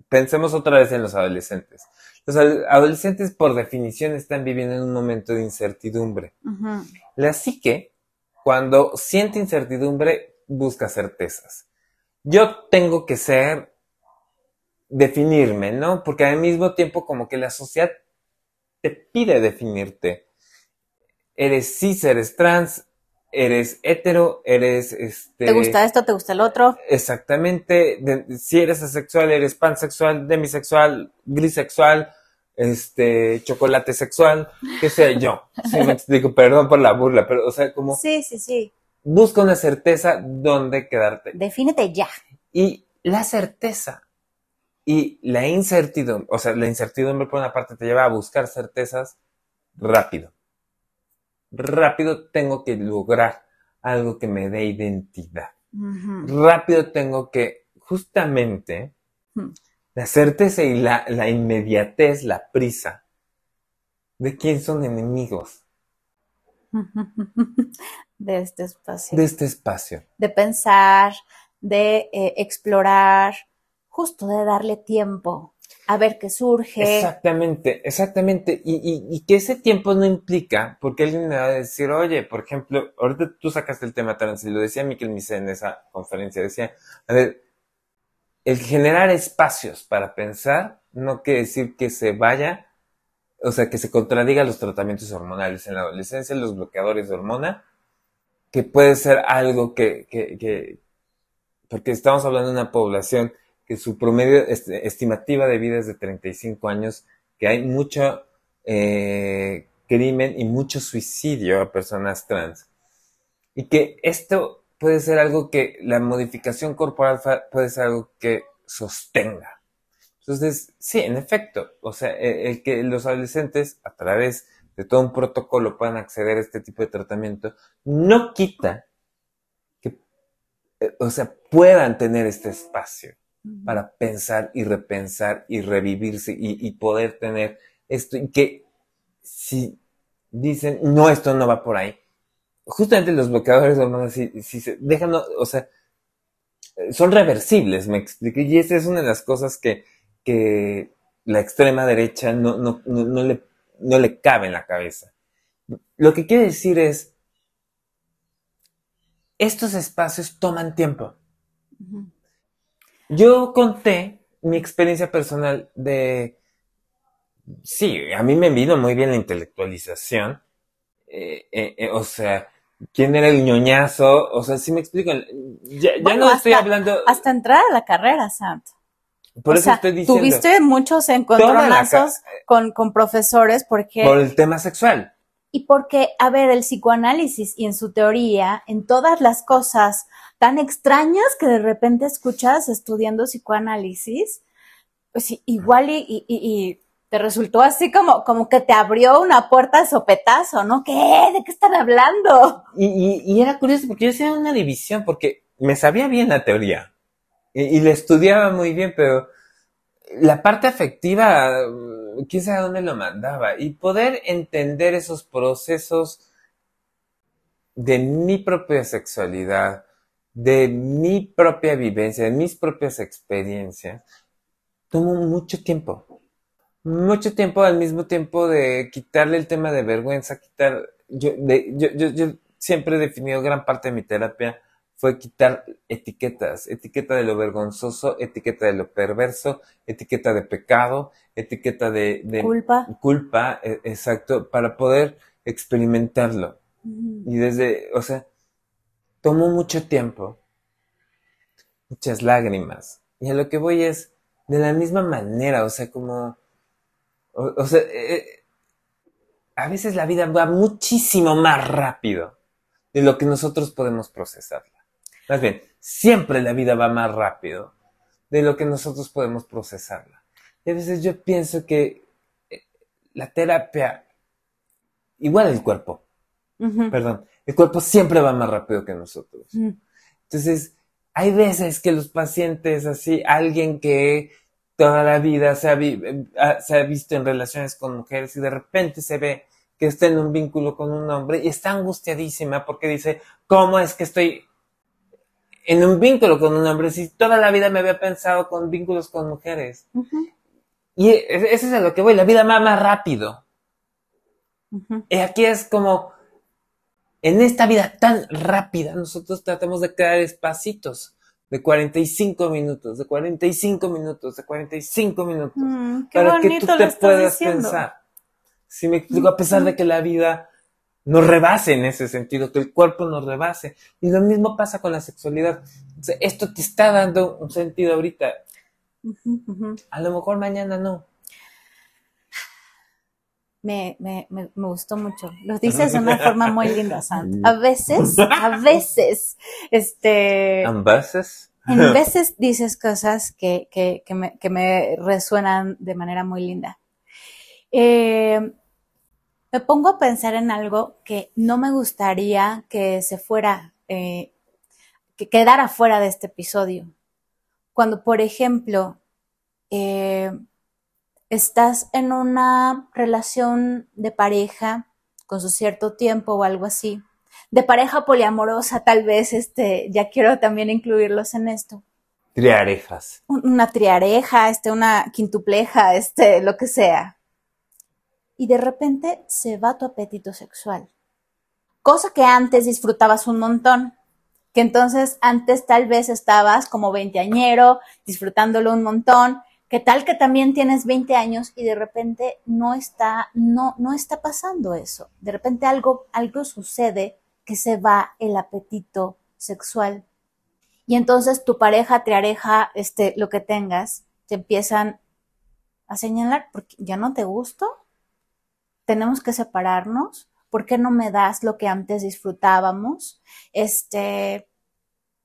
Pensemos otra vez en los adolescentes. Los ad- adolescentes, por definición, están viviendo en un momento de incertidumbre. Ujú. La psique, cuando siente incertidumbre, busca certezas. Yo tengo que ser, definirme, ¿no? Porque al mismo tiempo como que la sociedad te pide definirte. Eres cis, eres trans, eres hetero, eres este... ¿Te gusta esto? ¿Te gusta el otro? Exactamente, de- si eres asexual, eres pansexual, demisexual, grisexual, este, chocolate sexual, qué sé yo. Sí me explico, perdón por la burla, pero, o sea, como Sí, sí, sí. busca una certeza dónde quedarte. Defínete ya. Y la certeza y la incertidumbre, o sea, la incertidumbre por una parte te lleva a buscar certezas rápido. Rápido tengo que lograr algo que me dé identidad rápido tengo que, justamente, Hmm. la certeza y la, la inmediatez, la prisa, de quién son enemigos De este espacio. de este espacio. de pensar, de eh, explorar, justo de darle tiempo a ver qué surge. Exactamente, exactamente. Y, y, y que ese tiempo no implica, porque alguien me va a decir, oye, por ejemplo, ahorita tú sacaste el tema trans, y lo decía Miquel Misé en esa conferencia, decía, a ver, el generar espacios para pensar no quiere decir que se vaya, o sea, que se contradiga los tratamientos hormonales en la adolescencia, los bloqueadores de hormona, que puede ser algo que, que, que porque estamos hablando de una población que su promedio est- estimativa de vida es de 35 años, que hay mucho eh, crimen y mucho suicidio a personas trans. Y que esto puede ser algo que la modificación corporal puede ser algo que sostenga. Entonces, sí, en efecto, o sea, el, el que los adolescentes a través de todo un protocolo puedan acceder a este tipo de tratamiento, no quita que, eh, o sea, puedan tener este espacio para pensar y repensar y revivirse y, y poder tener esto y que si dicen no esto no va por ahí justamente los bloqueadores de hormonas si, si se dejan o sea eh, son reversibles me expliqué y esa es una de las cosas que, que la extrema derecha no, no, no, no le, no le cabe en la cabeza. Lo que quiere decir es estos espacios toman tiempo. Ujú. Yo conté mi experiencia personal de... Sí, a mí me vino muy bien la intelectualización. Eh, eh, eh, o sea, ¿quién era el ñoñazo? O sea, sí me explico. Ya, ya Bueno, no estoy hablando... Hasta entrar a la carrera, Sant. por o eso sea, estoy diciendo... tuviste muchos encontronazos con, con profesores porque... Por el tema sexual. Y porque, a ver, el psicoanálisis y en su teoría, en todas las cosas tan extrañas que de repente escuchas estudiando psicoanálisis, pues igual y, te resultó así como, como que te abrió una puerta de sopetazo, ¿no? ¿Qué? ¿De qué están hablando? Y, era curioso porque yo hacía una división, porque me sabía bien la teoría y la estudiaba muy bien, pero la parte afectiva, quién sabe dónde lo mandaba. Y poder entender esos procesos de mi propia sexualidad, de mi propia vivencia, de mis propias experiencias, tomó mucho tiempo. Mucho tiempo al mismo tiempo de quitarle el tema de vergüenza, quitar, yo, siempre he definido gran parte de mi terapia fue quitar etiquetas, etiqueta de lo vergonzoso, etiqueta de lo perverso, etiqueta de pecado, etiqueta de, culpa, culpa, e, exacto, para poder experimentarlo. Y desde, o sea, tomó mucho tiempo, muchas lágrimas. Y a lo que voy es, de la misma manera, o sea, como, o, sea, eh, eh, a veces la vida va muchísimo más rápido de lo que nosotros podemos procesar. Más bien, siempre la vida va más rápido de lo que nosotros podemos procesarla. Y a veces yo pienso que eh, la terapia, igual el cuerpo, perdón, el cuerpo siempre va más rápido que nosotros. Entonces, hay veces que los pacientes, así, alguien que toda la vida se ha, se ha visto en relaciones con mujeres y de repente se ve que está en un vínculo con un hombre y está angustiadísima porque dice, ¿cómo es que estoy en un vínculo con un hombre, si toda la vida me había pensado con vínculos con mujeres. Y eso es a lo que voy, la vida va más rápido. Y aquí es como, en esta vida tan rápida, nosotros tratamos de crear espacios de 45 minutos, de 45 minutos, de 45 minutos, mm, para que tú te puedas pensar. Si me explico, a pesar de que la vida nos rebase en ese sentido, que el cuerpo nos rebase. Y lo mismo pasa con la sexualidad. esto te está dando un sentido ahorita. A lo mejor mañana no. Me, me, me, gustó mucho. Lo dices de una forma muy linda, Sant. A veces, a veces, este... ¿A veces? En veces dices cosas que, que, que, me, que me resuenan de manera muy linda. Eh, me pongo a pensar en algo que no me gustaría que se fuera, eh, que quedara fuera de este episodio. Cuando, por ejemplo, eh, estás en una relación de pareja con su cierto tiempo o algo así, de pareja poliamorosa tal vez, este, ya quiero también incluirlos en esto. Triarejas. Una triareja, este, una quintupleja, este, lo que sea y de repente se va tu apetito sexual. Cosa que antes disfrutabas un montón, que entonces antes tal vez estabas como veinteañero, disfrutándolo un montón, que tal que también tienes 20 años y de repente no está, no, no está pasando eso. De repente algo, algo sucede que se va el apetito sexual. Y entonces tu pareja, triareja, este, lo que tengas, te empiezan a señalar porque ya no te gusto, tenemos que separarnos, ¿por qué no me das lo que antes disfrutábamos? Este,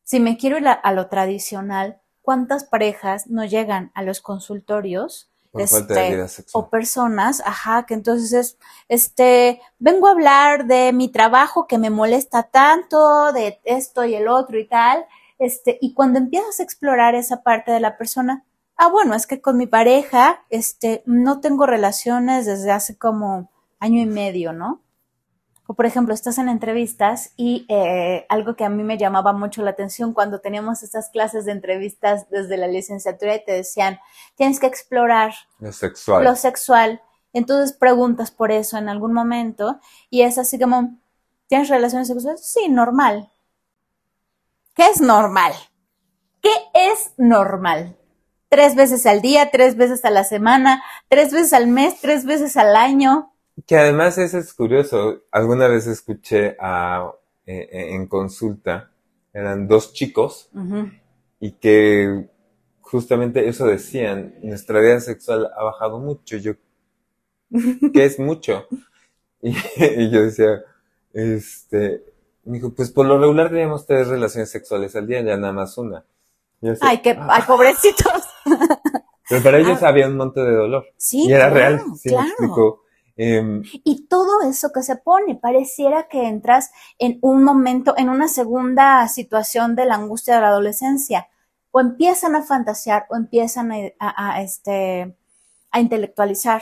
si me quiero ir a, lo tradicional, ¿cuántas parejas no llegan a los consultorios? Este, o personas, ajá, que entonces es, este, vengo a hablar de mi trabajo que me molesta tanto, de esto y el otro y tal, este, y cuando empiezas a explorar esa parte de la persona, ah, bueno, es que con mi pareja, este, no tengo relaciones desde hace como año y medio, ¿no? O por ejemplo, estás en entrevistas y eh, algo que a mí me llamaba mucho la atención cuando teníamos estas clases de entrevistas desde la licenciatura y te decían, tienes que explorar lo sexual. Lo sexual. Entonces preguntas por eso en algún momento y es así como, ¿tienes relaciones sexuales? Sí, normal. ¿Qué es normal? ¿Qué es normal? tres veces al día, tres veces a la semana, tres veces al mes, tres veces al año. Que además eso es curioso. Alguna vez escuché a, eh, eh, en consulta, eran dos chicos y que justamente eso decían, nuestra vida sexual ha bajado mucho. Yo, ¿qué es mucho? Y, yo decía, este, me dijo, pues por lo regular teníamos tres relaciones sexuales al día, ya nada más una. ay, qué, ay, pobrecitos. Pero para ellos había un monte de dolor. Sí, y era claro, real, sí me claro. Em, Y todo eso que se pone, pareciera que entras en un momento, en una segunda situación de la angustia de la adolescencia. O empiezan a fantasear o empiezan a, a- a, este, a intelectualizar.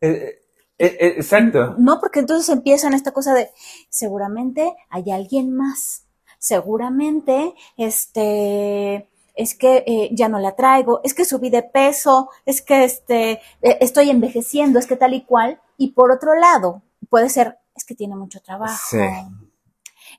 eh, eh, eh, exacto. No, porque entonces empiezan esta cosa de seguramente hay alguien más. Seguramente, este, es que eh, ya no la traigo, es que subí de peso, es que este, eh, estoy envejeciendo, es que tal y cual. Y por otro lado, puede ser, es que tiene mucho trabajo. Sí.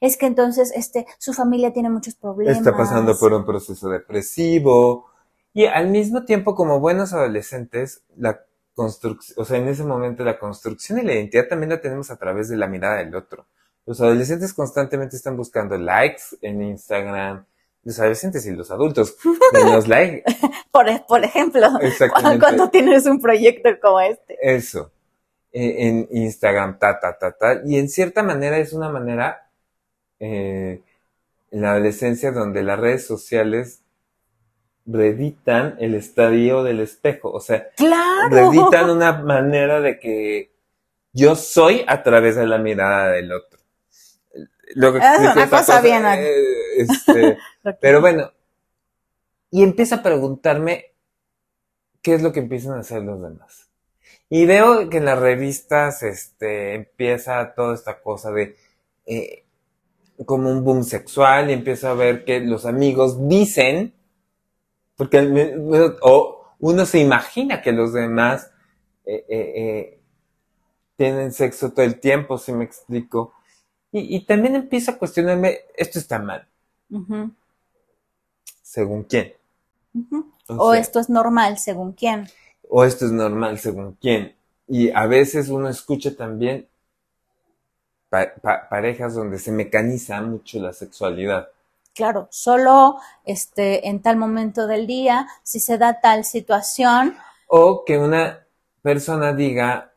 Es que entonces, este, su familia tiene muchos problemas. Está pasando por un proceso depresivo. Y al mismo tiempo, como buenos adolescentes, la construcción, o sea, en ese momento la construcción y la identidad también la tenemos a través de la mirada del otro. Los adolescentes constantemente están buscando likes en Instagram. Los adolescentes y los adultos. de los likes. Por, por ejemplo, Exactamente. cuando tienes un proyecto como este. Eso. Eh, en Instagram, ta, ta, ta, ta. Y en cierta manera es una manera eh, en la adolescencia donde las redes sociales reeditan el estadio del espejo. O sea, Claro. reeditan una manera de que yo soy a través de la mirada del otro. Lo que Es una esta cosa bien, eh, este, pero bueno, y empiezo a preguntarme qué es lo que empiezan a hacer los demás. Y veo que en las revistas este, empieza toda esta cosa de eh, como un boom sexual y empiezo a ver que los amigos dicen, porque o uno se imagina que los demás eh, tienen sexo todo el tiempo, si me explico. Y, y también empiezo a cuestionarme, esto está mal, según quién. O O sea, esto es normal, según quién. o esto es normal según quién. Y a veces uno escucha también pa- pa- parejas donde se mecaniza mucho la sexualidad. Claro, solo este, en tal momento del día, si se da tal situación, O que una persona diga,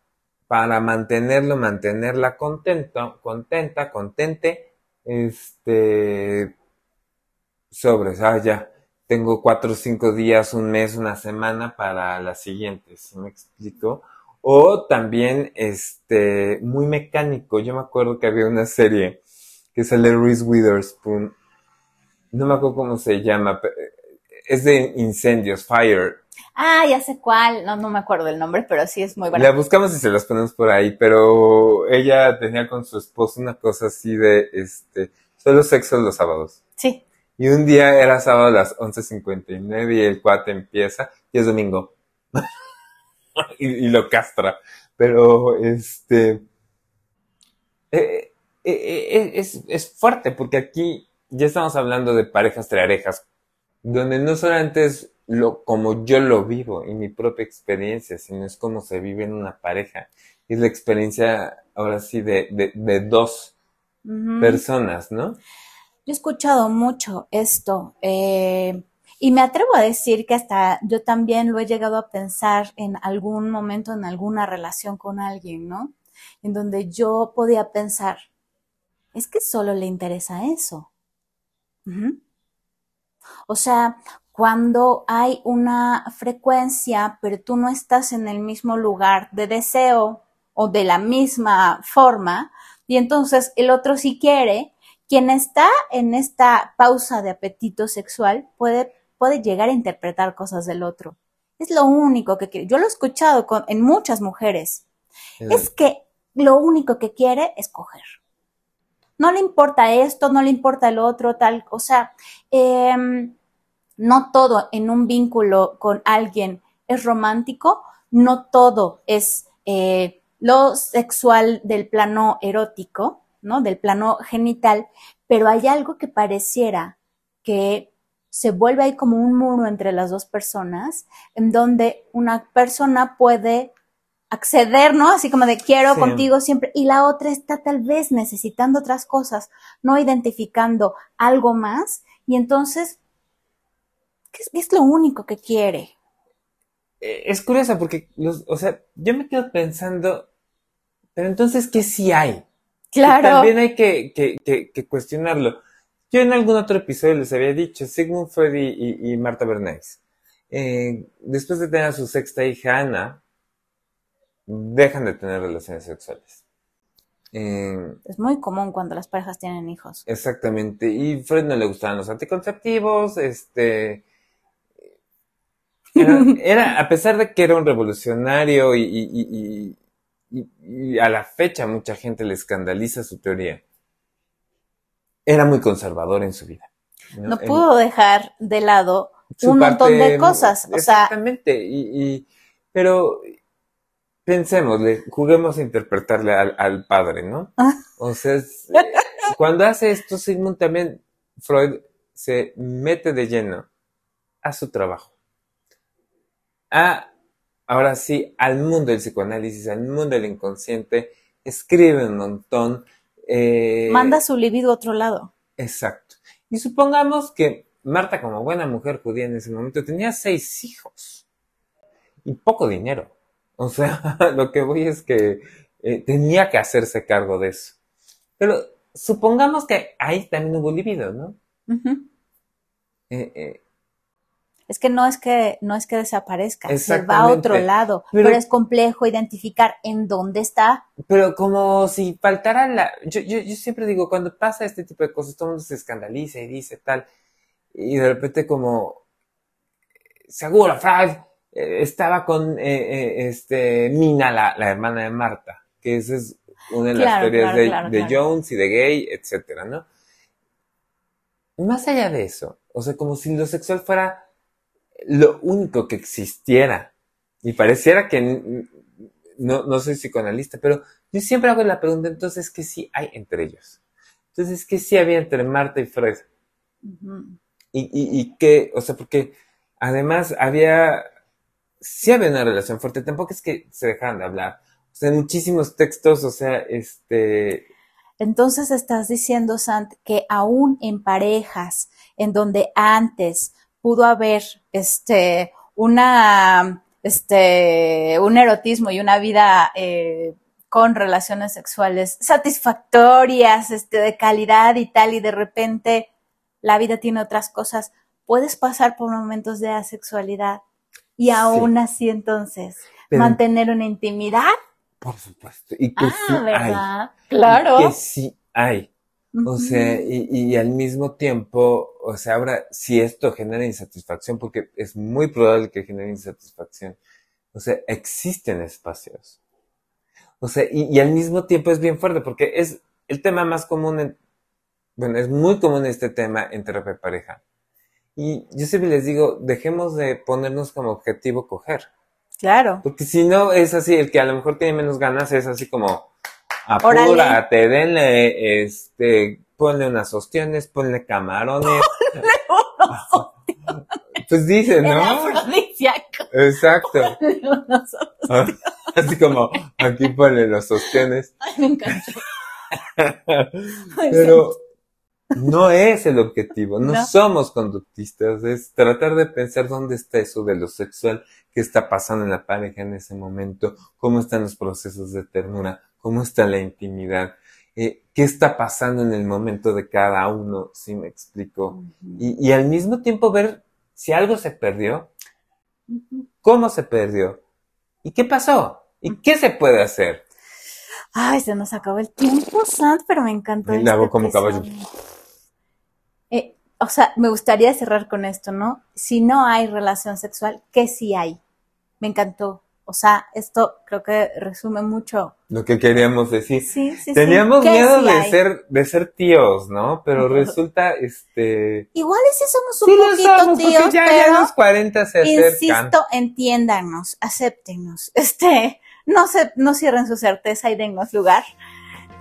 para mantenerlo, mantenerla contento, contenta, contente, este, sobres, ah, ya, tengo cuatro cinco días, un mes, una semana para la siguiente, ¿sí me explico? O también, este, muy mecánico. Yo me acuerdo que había una serie que sale Reese Witherspoon. No me acuerdo cómo se llama. Es de incendios, Fire. Ah, ya sé cuál, no, no me acuerdo el nombre, pero sí es muy La bueno. buscamos y se las ponemos por ahí, pero ella tenía con su esposo una cosa así de, este, solo sexo los sábados. Sí, Y un día era sábado a las 11.59 y el cuate empieza y es domingo. y, y lo castra. Pero, este, eh, eh, eh, es, es fuerte porque aquí ya estamos hablando de parejas trearejas, donde no solamente es lo, como yo lo vivo y mi propia experiencia, sino es como se vive en una pareja. Es la experiencia, ahora sí, de, de, de dos personas, ¿no? Yo he escuchado mucho esto eh, y me atrevo a decir que hasta yo también lo he llegado a pensar en algún momento, en alguna relación con alguien, ¿no? En donde yo podía pensar, es que solo le interesa eso. O sea, cuando hay una frecuencia, pero tú no estás en el mismo lugar de deseo o de la misma forma, y entonces el otro sí quiere, quien está en esta pausa de apetito sexual puede, puede llegar a interpretar cosas del otro. Es lo único que quiere. Yo lo he escuchado con, en muchas mujeres. Es que lo único que quiere es coger. No le importa esto, no le importa el otro, tal. O sea, em, no todo en un vínculo con alguien es romántico, no todo es eh, lo sexual del plano erótico, ¿no? Del plano genital, pero hay algo que pareciera que se vuelve ahí como un muro entre las dos personas, en donde una persona puede acceder, ¿no? Así como de quiero Sí. contigo siempre, y la otra está tal vez necesitando otras cosas, no identificando algo más, y entonces, ¿qué es, qué es lo único que quiere? Eh, Es curioso porque, los, o sea, yo me quedo pensando, pero entonces, ¿qué sí hay? Claro. También hay que, que, que, que cuestionarlo. Yo en algún otro episodio les había dicho, Sigmund Freud y, y- y Marta Bernays. eh, después de tener a su sexta hija, Ana, dejan de tener relaciones sexuales. Eh, Es muy común cuando las parejas tienen hijos. exactamente. Y Freud no le gustaban los anticonceptivos, este... Era, era- a pesar de que era un revolucionario y, y- y- y- a la fecha mucha gente le escandaliza su teoría, era muy conservador en su vida. No En- pudo dejar de lado un montón parte- de cosas. O sea, Exactamente. Y- pero pensémosle, juguemos a interpretarle al, al padre, ¿no? Ah. O sea, es- cuando hace esto, Sigmund también, Freud se mete de lleno a su trabajo. A, ahora sí, al mundo del psicoanálisis, al mundo del inconsciente, escribe un montón. eh, manda su libido a otro lado. Exacto. Y supongamos que Marta, como buena mujer judía en ese momento, tenía seis hijos y poco dinero. O sea, lo que voy es que eh, tenía que hacerse cargo de eso. Pero supongamos que ahí también hubo libido, ¿no? Eh, eh, Es que no es que no es que desaparezca, se va a otro lado, Pero- pero, es complejo identificar en dónde está. pero como si faltara la... Yo, yo, yo siempre digo, cuando pasa este tipo de cosas, todo el mundo se escandaliza y dice tal, y de repente como, seguro, Freud eh, estaba con eh, eh, este, Mina, la, la hermana de Marta, que esa es una de las Claro, teorías claro, de, claro, de claro. Jones y de Gay, etcétera, ¿no? Más allá de eso, o sea, como si lo sexual fuera lo único que existiera. Y pareciera que no, no soy psicoanalista, pero yo siempre hago la pregunta, entonces, ¿qué sí hay entre ellos? Entonces, ¿qué sí había entre Marta y Freud? Ujú. Y, y, y qué, o sea, porque además había, sí había una relación fuerte, tampoco es que se dejaran de hablar. O sea, muchísimos textos, o sea, este, Entonces estás diciendo, Sant, que aún en parejas en donde antes pudo haber este una este un erotismo y una vida eh, con relaciones sexuales satisfactorias, este, de calidad y tal, y de repente la vida tiene otras cosas, puedes pasar por momentos de asexualidad y aún así entonces pero, mantener una intimidad. por supuesto, y que Ah, sí hay. ¿verdad? Claro. Que sí hay. O sea, y, y al mismo tiempo, o sea, ahora, si esto genera insatisfacción, porque es muy probable que genere insatisfacción, o sea, existen espacios. O sea, y, y al mismo tiempo es bien fuerte, porque es el tema más común, en- bueno, es muy común este tema en terapia de pareja. Y yo siempre les digo, dejemos de ponernos como objetivo coger. Claro. Porque si no, es así, el que a lo mejor tiene menos ganas es así como, apúrate, denle, este, ponle unas ostiones, ponle camarones. Pues dice, ¿no? Exacto. Unos- Así como, aquí ponle los ostiones. Ay, me encantó. Ay, Pero no es el objetivo, no, No. somos conductistas, es tratar de pensar dónde está eso de lo sexual, qué está pasando en la pareja en ese momento, cómo están los procesos de ternura, cómo está la intimidad, eh, qué está pasando en el momento de cada uno, si me explico. Y, y al mismo tiempo ver si algo se perdió, cómo se perdió y qué pasó y qué se puede hacer. Ay, se nos acabó el tiempo, Sant, pero me encantó. Hago este como caballo. O sea, me gustaría cerrar con esto, ¿no? Si no hay relación sexual, ¿qué sí hay? Me encantó. O sea, esto creo que resume mucho. Lo que queríamos decir. Sí, sí. Teníamos ¿Qué miedo de hay? ser, de ser tíos, ¿no? Pero resulta, este... Igual y sí somos un poquito somos, tíos, ya, ya pero los 40 se acercan. insisto, entiéndanos, acéptenos. Este, no se, no cierren su certeza y dennos lugar.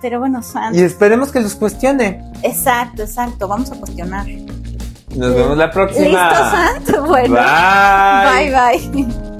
Pero bueno, Sant, Y esperemos que los cuestione. exacto, exacto, vamos a cuestionar. Nos vemos la próxima. ¿Listo, Sant? Bueno, Bye. bye. bye.